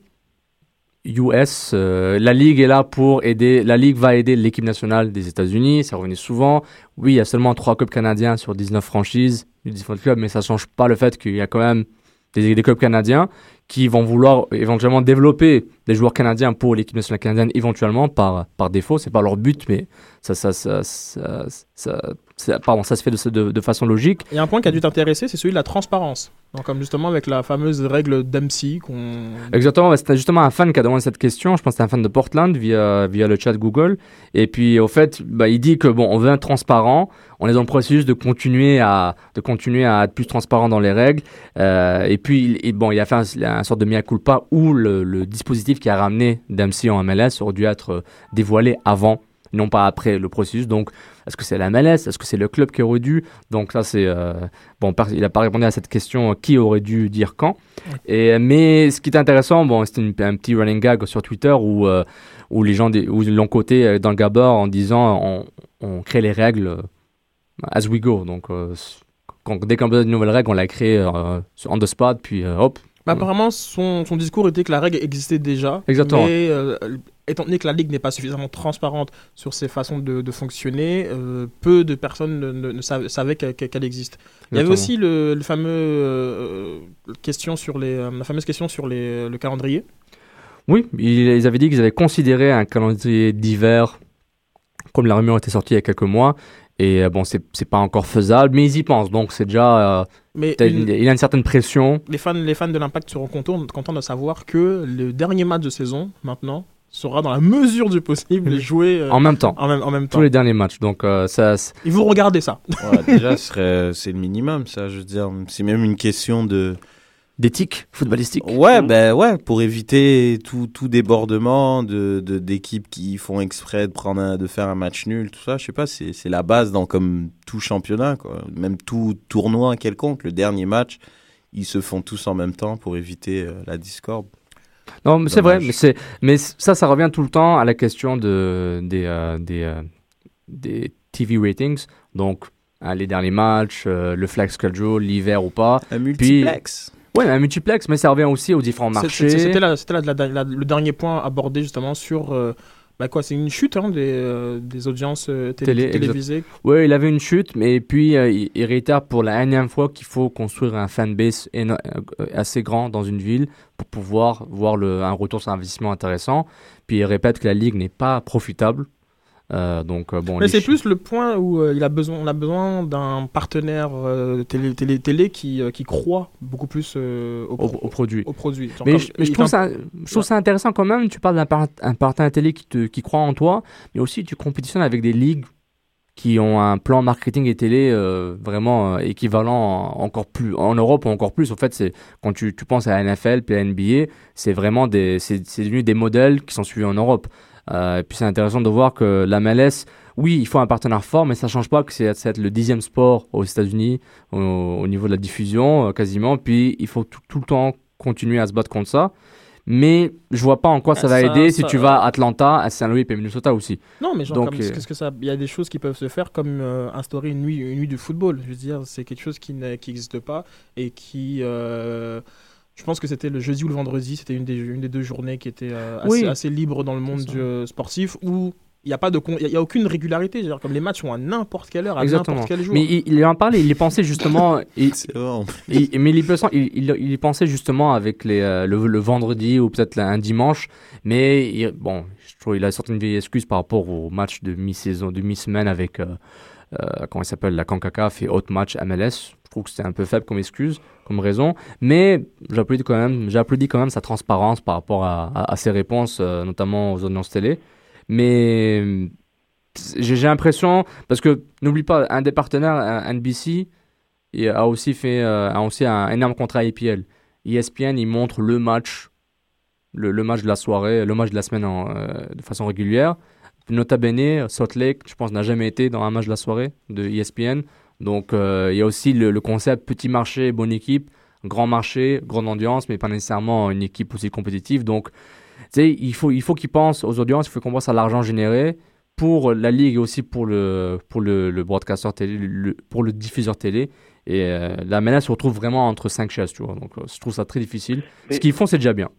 US. euh, la Ligue est là pour aider. La Ligue va aider l'équipe nationale des États-Unis. Ça revenait souvent. Oui, il y a seulement 3 clubs canadiens sur 19 franchises, 19 clubs, mais ça ne change pas le fait qu'il y a quand même des, des clubs canadiens qui vont vouloir éventuellement développer des joueurs canadiens pour l'équipe nationale canadienne éventuellement par, par défaut. C'est pas leur but, mais ça, ça, ça, ça, ça- pardon, ça se fait de, de- de façon logique. Il y a un point qui a dû t'intéresser, c'est celui de la transparence. Donc, comme justement avec la fameuse règle d'MC qu'on. Exactement, c'était justement un fan qui a demandé cette question. Je pense que c'était un fan de Portland via, via le chat Google. Et puis, au fait, bah, il dit que bon, on veut être transparent. On est dans le processus de continuer à, de continuer à être plus transparent dans les règles. Euh, et puis, il, il- bon, il a fait un, un sorte de mea culpa où le, le dispositif qui a ramené Dempsey en MLS aurait dû être euh, dévoilé avant, non pas après le processus. Donc, est-ce que c'est la MLS Est-ce que c'est le club qui aurait dû? Donc, ça, c'est. euh, bon, il n'a pas répondu à cette question euh, qui aurait dû dire quand. Et, mais ce qui est intéressant, bon, c'était une- un petit running gag sur Twitter où, euh, où les gens l'ont coté dans le Gabber en disant on, on crée les règles as we go. Donc, euh, quand, dès qu'on a besoin d'une nouvelle règle, on la crée on the spot, puis hop. Bah, apparemment, son, son discours était que la règle existait déjà. Exactement. Mais étant donné que la Ligue n'est pas suffisamment transparente sur ses façons de, de fonctionner, euh, peu de personnes ne, ne- ne savaient, savaient qu'elle existe. Il y avait aussi le, le fameux euh, question sur les, euh, la fameuse question sur les, le calendrier. Oui, ils, avaient dit qu'ils avaient considéré un calendrier d'hiver, comme la rumeur était sortie il y a quelques mois. Et bon, c'est pas encore faisable, mais ils y pensent. Donc, c'est déjà. euh, Mais une- il y a une certaine pression. les fans, les fans de l'Impact seront contents, contents de savoir que le dernier match de saison, maintenant, sera dans la mesure du possible joué euh, En même temps. en même, en même temps. Tous les derniers matchs. Donc, euh, ça, Et vous regardez ça. Ouais, déjà, c'est le minimum, ça. Je veux dire, c'est même une question de. d'éthique footballistique. Ouais, ben ouais, pour éviter tout, tout débordement de d'équipes qui font exprès de prendre un- de faire un match nul, tout ça. Je sais pas, c'est c'est la base dans comme tout championnat, quoi. Même tout tournoi quelconque. Le dernier match, ils se font tous en même temps pour éviter euh, la discorde. Non, mais c'est vrai, mais, c'est, mais ça, ça revient tout le temps à la question de, des, euh, des, euh, des TV ratings. Donc, hein, les derniers matchs, euh, le flex schedule, l'hiver ou pas. Un multiplex. Ouais, un multiplex, mais ça revient aussi aux différents marchés. c'est- C'était la- c'était la- la- la- le dernier point abordé justement sur. Bah quoi, c'est une chute hein, des, euh, des audiences euh, télé- Télé, exact. télévisées. Ouais, il avait une chute, mais puis euh, il, il réitère pour la énième fois qu'il faut construire un fanbase assez grand dans une ville pour pouvoir voir le, un retour sur investissement intéressant. Puis il répète que la ligue n'est pas profitable. Euh, donc euh, bon. Mais c'est plus le point où euh, il a besoin, on a besoin d'un partenaire euh, télé, télé, télé qui, qui croit beaucoup plus au, pro- au produit. au produit. Mais, je, mais je il trouve ça, je trouve ça intéressant quand même. Tu parles d'un par- un partenaire télé qui, te, qui croit en toi, mais aussi tu compétitionnes avec des ligues qui ont un plan marketing et télé euh, vraiment euh, équivalent en- encore plus en Europe ou encore plus. En fait, c'est quand tu, tu penses à la NFL puis à la NBA, c'est vraiment des, c'est devenu des modèles qui sont suivis en Europe. Euh, et puis c'est intéressant de voir que la MLS, oui, il faut un partenaire fort, mais ça change pas que c'est le dixième sport aux États-Unis au, au niveau de la diffusion euh, quasiment. Puis il faut tout, tout le temps continuer à se battre contre ça. Mais je vois pas en quoi ça Ah, va ça- aider si tu vas à Atlanta, à Saint-Louis et Minnesota aussi. Non, mais genre, comme- euh, qu'est-ce que ça, il y a des choses qui peuvent se faire comme euh, instaurer une nuit, une nuit de football. Je veux dire, c'est quelque chose qui n'existe pas et qui. euh, je pense que c'était le jeudi ou le vendredi, c'était une des, une des deux journées qui était euh, assez, Oui. assez libre dans le monde du, euh, sportif où il n'y a pas de il y a- il y a aucune régularité. Dire, comme les matchs sont à n'importe quelle heure, à Exactement. n'importe quel jour. Mais il, il en parlait, il y pensait justement. en il- mais il, il, il- il y pensait justement avec les, euh, le, le vendredi ou peut-être un dimanche. Mais il- bon, je trouve il a sorti une vieille excuse par rapport au match de mi-saison, de mi-semaine avec. euh, euh, comment il s'appelle La CONCACAF et autres matchs MLS. Je trouve que c'était un peu faible comme excuse, comme raison. Mais j'applaudis quand même, j'applaudis quand même sa transparence par rapport à, à- à ses réponses, euh, notamment aux audiences télé. Mais euh, j'ai l'impression, parce que n'oublie pas, un des partenaires, euh, NBC, a aussi fait a aussi un énorme contrat IPL. ESPN, il montre le match, le, match de la soirée, le match de la semaine de façon régulière. Nota bene, Salt Lake, je pense, n'a jamais été dans un match de la soirée de ESPN. Donc, euh, il y a aussi le, le concept petit marché, bonne équipe, grand marché, grande audience, mais pas nécessairement une équipe aussi compétitive. Donc, tu sais, il faut, il faut qu'ils pensent aux audiences, il faut qu'on pense à l'argent généré pour la ligue et aussi pour le, pour le, le broadcaster télé, le- pour le diffuseur télé. Et euh, la menace se retrouve vraiment entre cinq chaises, tu vois. Donc, euh, je trouve ça très difficile. Mais- Ce qu'ils font, c'est déjà bien.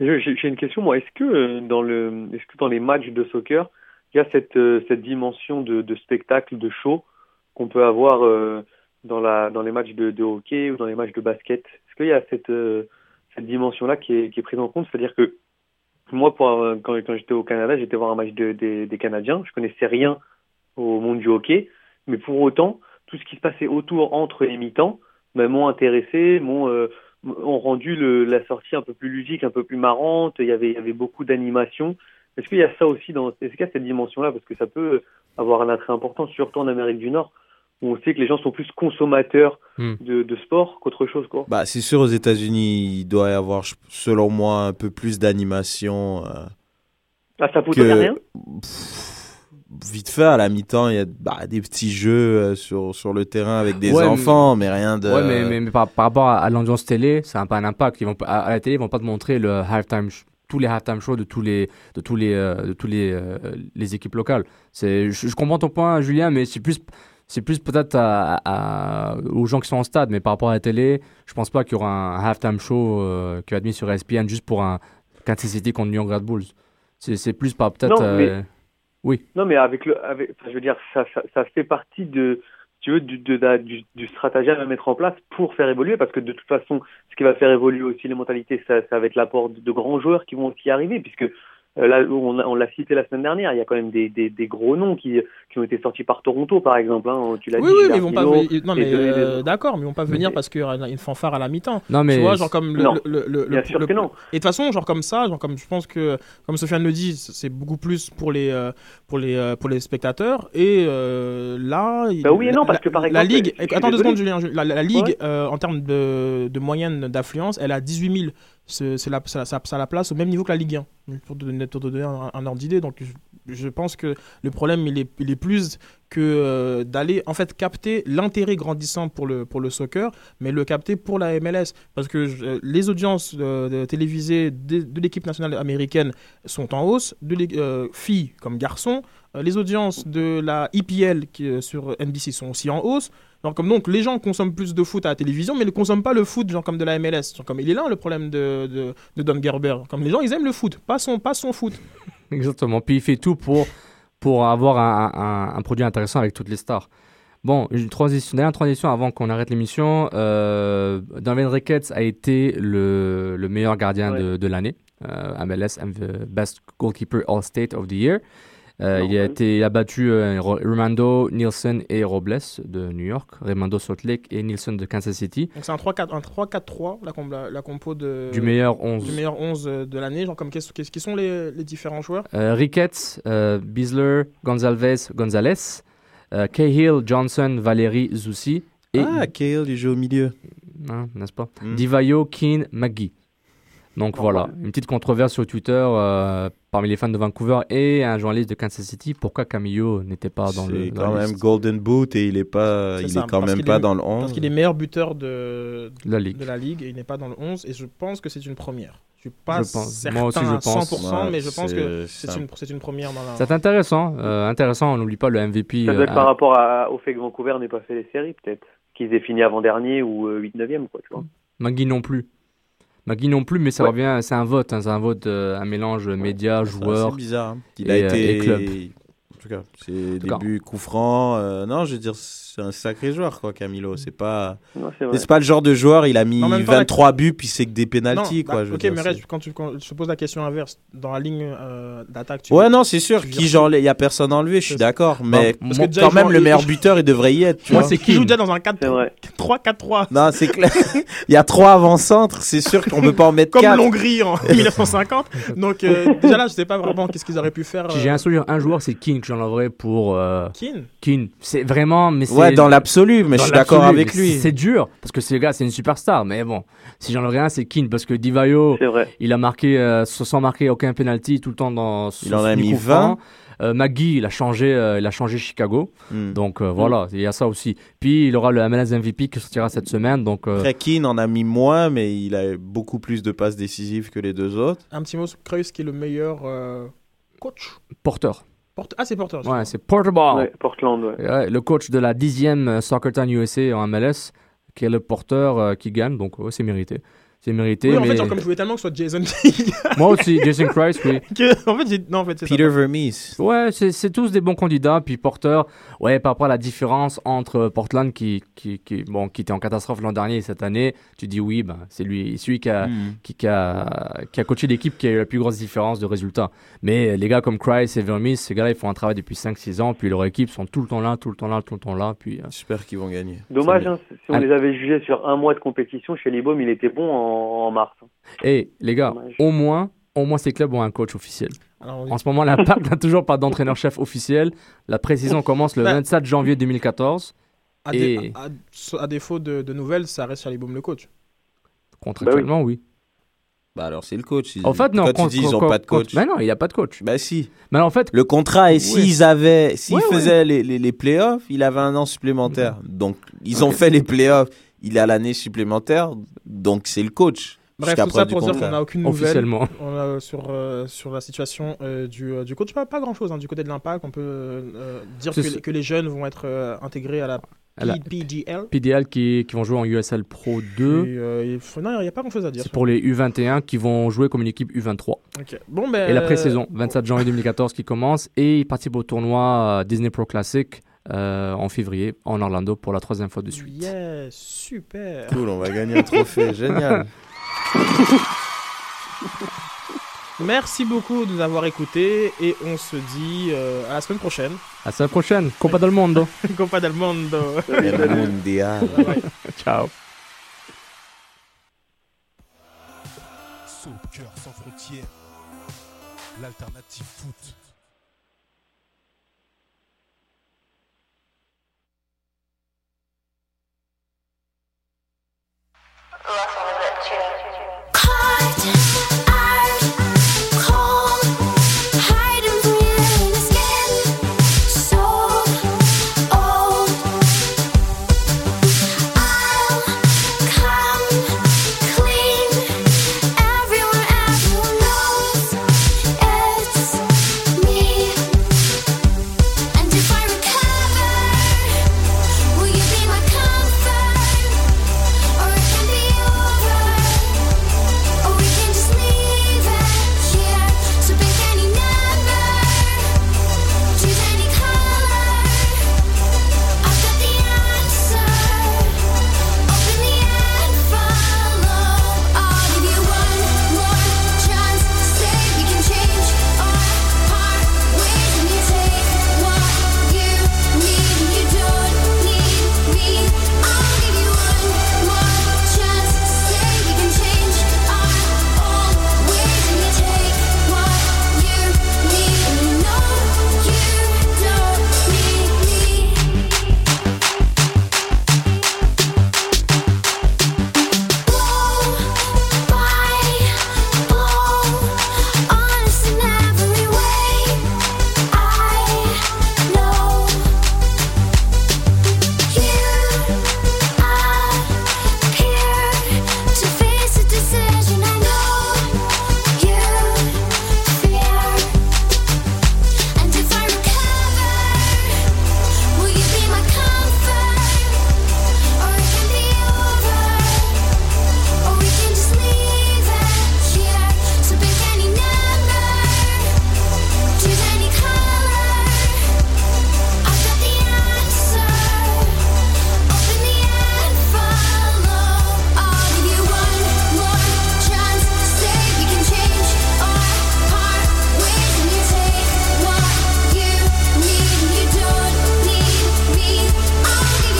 J'ai une question, moi. Est-ce que euh, dans le, est-ce que dans les matchs de soccer, il y a cette cette dimension de, de spectacle, de show qu'on peut avoir euh, dans les matchs de, hockey ou dans les matchs de basket Est-ce qu'il y a cette euh, dimension-là qui est prise en compte? C'est-à-dire que moi, quand j'étais au Canada, j'étais voir un match de, des Canadiens. Je connaissais rien au monde du hockey, mais pour autant, tout ce qui se passait autour entre les mi-temps ben, m'ont intéressé, m'ont euh, ont rendu la sortie un peu plus ludique, un peu plus marrante. Il y avait, beaucoup d'animation. Est-ce qu'il y a ça aussi dans, est-ce qu'il cette dimension-là? Parce que ça peut avoir un attrait important, surtout en Amérique du Nord, on sait que les gens sont plus consommateurs Hmm. de, de sport qu'autre chose, quoi. Bah, c'est sûr, aux États-Unis, il doit y avoir, selon moi, un peu plus d'animation. euh, Ah, ça peut que- rien Pff, vite fait, à la mi-temps, il y a bah, des petits jeux euh, sur, sur le terrain avec des Ouais, enfants, mais, rien de. Ouais, mais, mais, mais par, par rapport à, à l'audience télé, ça n'a pas un impact. Ils vont, à, à la télé, ils vont pas te montrer le halftime, tous les halftime shows de tous les, de tous les, euh, de tous les, euh, les équipes locales. C'est, je, je comprends ton point, Julien, mais c'est plus, c'est plus peut-être à- à- aux gens qui sont en stade, mais par rapport à la télé, je pense pas qu'il y aura un halftime show euh, qui va être mis sur ESPN juste pour un Kansas City contre New York Red Bulls. C'est, plus par peut-être. Euh, Non, mais avec le, avec, enfin, je veux dire, ça, ça, ça fait partie de, tu veux, du, de, du, du stratagème à mettre en place pour faire évoluer, parce que de toute façon, ce qui va faire évoluer aussi les mentalités, ça, ça va être l'apport de, de grands joueurs qui vont aussi arriver, puisque là, on, on l'a cité la semaine dernière, il y a quand même des, des, des gros noms qui, qui ont été sortis par Toronto, par exemple. Hein, tu l'as Oui, dit. oui, mais ils vont pas. Non, mais euh, d'accord, mais ils vont pas venir Mais- parce qu'il y a une fanfare à la mi-temps. Non, mais. tu vois, genre comme le, Non. le, le, le- Bien le- sûr le- que non. Et de toute façon, genre comme ça, genre comme je pense que, comme Sofiane le dit, c'est beaucoup plus pour les, euh, pour les, euh, pour les spectateurs. Et euh, là, Bah oui et non, parce la- que, par la exemple, ligue, je suis attends deux secondes, Julien, la, la- la ligue Ouais. euh, en termes de, de moyenne d'affluence, elle a 18 000. C'est la, ça, ça, la place au même niveau que la Ligue 1, pour te donner, un, ordre d'idée. Donc je, pense que le problème, il est, plus que euh, d'aller en fait capter l'intérêt grandissant pour le, pour le soccer, mais le capter pour la MLS. Parce que euh, les audiences euh, télévisées de, l'équipe nationale américaine sont en hausse, de filles comme garçons. Les audiences de la EPL qui, sur NBC sont aussi en hausse. Genre comme donc les gens consomment plus de foot à la télévision, mais ne consomment pas le foot genre comme de la MLS. Genre comme il est là le problème de, de, de Don Gerber. Comme les gens ils aiment le foot, pas son, pas son foot. Exactement. Puis il fait tout pour, pour avoir un, un- un produit intéressant avec toutes les stars. Bon, une transition, dernière transition avant qu'on arrête l'émission. Euh, Donovan Ricketts a été le, le meilleur gardien de, de l'année. Euh, MLS MV Best Goalkeeper All State of the Year. Euh, il a été il a battu euh, Rimando, Nielsen et Robles de New York, Rimando Salt Lake et Nielsen de Kansas City. Donc c'est un 3-4 un 3-4-3 la, com- la, la compo de Du meilleur 11. du meilleur 11 de l'année. Genre comme qu'est-ce qu'est-ce- qui sont les, les différents joueurs? Euh, Ricketts, euh, Bisler, Gonzalez, Gonzalez, euh, Cahill, Johnson, Valérie, Zoussi et Ah, Kale, il joue au milieu. hein, n'est-ce pas? Mm. Divayo, Keane, McGee. Donc Oh, voilà, ouais. une petite controverse sur Twitter euh, parmi les fans de Vancouver et un journaliste de Kansas City. Pourquoi Camillo n'était pas dans le C'est quand même liste Golden Boot et il est pas, C'est il ça, est quand même pas est- dans le 11. Parce qu'il est meilleur buteur de, de la ligue de la ligue et il n'est pas dans le 11 et je pense que c'est une première. Je suis pas Je pense. certain Moi aussi, je à pense. 100% Ouais, mais je pense c'est- que c'est c'est un- une, première dans la... C'est intéressant, euh, intéressant. On n'oublie pas le MVP. Ça doit être euh, par rapport à- au fait que Vancouver n'ait pas fait les séries, peut-être. Qu'ils aient fini avant-dernier ou 8-9e, quoi, tu vois. Magui non plus. Magui non plus, mais ça Ouais. revient, c'est un vote, hein, c'est un vote, euh, un mélange médias, C'est joueurs. assez bizarre. hein. Il a et, euh, été. et club. En tout cas, c'est début coup franc. euh, non, je veux dire, c'est un sacré joueur, quoi, Camilo. C'est pas. Non, c'est pas le genre de joueur, il a mis En même temps, la- 23 buts, puis c'est que des pénalties, bah, quoi. je veux ok, dire, mais reste, quand tu quand je te pose la question inverse, dans la ligne euh, d'attaque, tu Ouais, non, c'est sûr. Qui, genre, il y a personne enlevé, je suis d'accord. Mais moi, déjà, quand même, le il- meilleur buteur, il devrait y être, tu Moi, c'est qui joue déjà dans un 4 C'est vrai. 3-4-3. Non, c'est clair. il y a trois avant-centres, c'est sûr qu'on peut pas en mettre Comme quatre. l'Hongrie en 1950. Donc, euh, déjà là, je sais pas vraiment qu'est-ce qu'ils auraient pu faire. Si j'ai euh, un souvenir, un joueur, c'est Keane que j'enlèverais pour Keane. Keane. C'est vraiment, mais c'est Ouais, dans l'absolu, mais dans je suis d'accord avec lui. C'est dur parce que ce gars, c'est une superstar. Mais bon, si j'en un, c'est Keane parce que Divayo, il a marqué euh, sans marquer aucun penalty tout le temps dans. Il en a mis coup franc. 20. Euh, Magui, il a changé, euh, il a changé Chicago. Hmm. Donc euh, voilà, il y a ça aussi. Puis il aura le MLS MVP qui sortira cette semaine. Donc euh, Après, Keane en a mis moins, mais il a beaucoup plus de passes décisives que les deux autres. Un petit mot sur Kreuz qui est le meilleur euh, coach? porteur. Ah, c'est porteur. Ouais, c'est Porterball. Ouais, Portland, ouais. Ouais, le coach de la dixième euh, Soccer Town USA en MLS, qui est le porteur euh, qui gagne. Donc ouais, c'est mérité. C'est mérité. Oui, en mais fait, genre, comme je voulais tellement que ce soit Jason. Moi aussi, Jason Christ, oui. que- en fait, j'ai- non, en fait, c'est ça. Peter Vermees. Ouais, c'est c'est tous des bons candidats. Puis Porter, ouais, par rapport à la différence entre Portland qui, qui, qui, bon, qui était en catastrophe l'an dernier et cette année, tu dis oui, ben, c'est lui, celui qui a, Hmm. qui, qui a, qui a coaché l'équipe qui a eu la plus grosse différence de résultats. Mais les gars comme Christ et Vermees, ces gars-là, ils font un travail depuis 5-6 ans. Puis leur équipe sont tout le temps là, tout le temps là, tout le temps là. Puis, euh, J'espère qu'ils vont gagner. Dommage, hein, si on Allez. les avait jugés sur un mois de compétition, chez Libom, il était bon en, en mars. et les gars, Dommage. au moins, au moins ces clubs ont un coach officiel. Alors, En ce moment, l'Impact n'a toujours pas d'entraîneur-chef officiel. La pré-saison commence le Bah. 27 janvier 2014. à, dé- et- à- à- à défaut de, de nouvelles, ça reste sur les le coach. Contractuellement, oui. Bah alors, c'est le coach. Ils- En fait, non. Quand con- tu dis ils ont con- pas de coach. Ben non, il n'y a pas de coach. Bah si. Mais en fait, Le contrat, et s'ils avaient, s'ils Ouais, ouais. faisaient les, les, les playoffs, il avait un an supplémentaire. Donc, ils ont fait les playoffs, il a l'année supplémentaire, donc c'est le coach. Bref, tout ça pour dire qu'on n'a aucune nouvelle officiellement. on a, sur, euh, sur la situation euh, du, euh, du coach. Pas, pas grand-chose hein, du côté de l'impact. On peut euh, dire que, les- que les jeunes vont être euh, intégrés à la, À la- PGL. PDL qui, qui vont jouer en USL Pro 2. Et, euh, il faut- non, il n'y a pas grand-chose à dire. C'est pour les U21 qui vont jouer comme une équipe U23. Ok. Bon, ben, Et la pré-saison, 27 janvier 2014 qui commence. Et ils participent au tournoi euh, Disney Pro Classic euh, en février en Orlando pour la troisième fois de suite. Yes, super. Cool, on va gagner un trophée, génial. Merci beaucoup de nous avoir écoutés et on se dit euh, à la semaine prochaine. À la semaine prochaine. Copa del Mondo. Copa del Mondo. El Mundial. Ciao.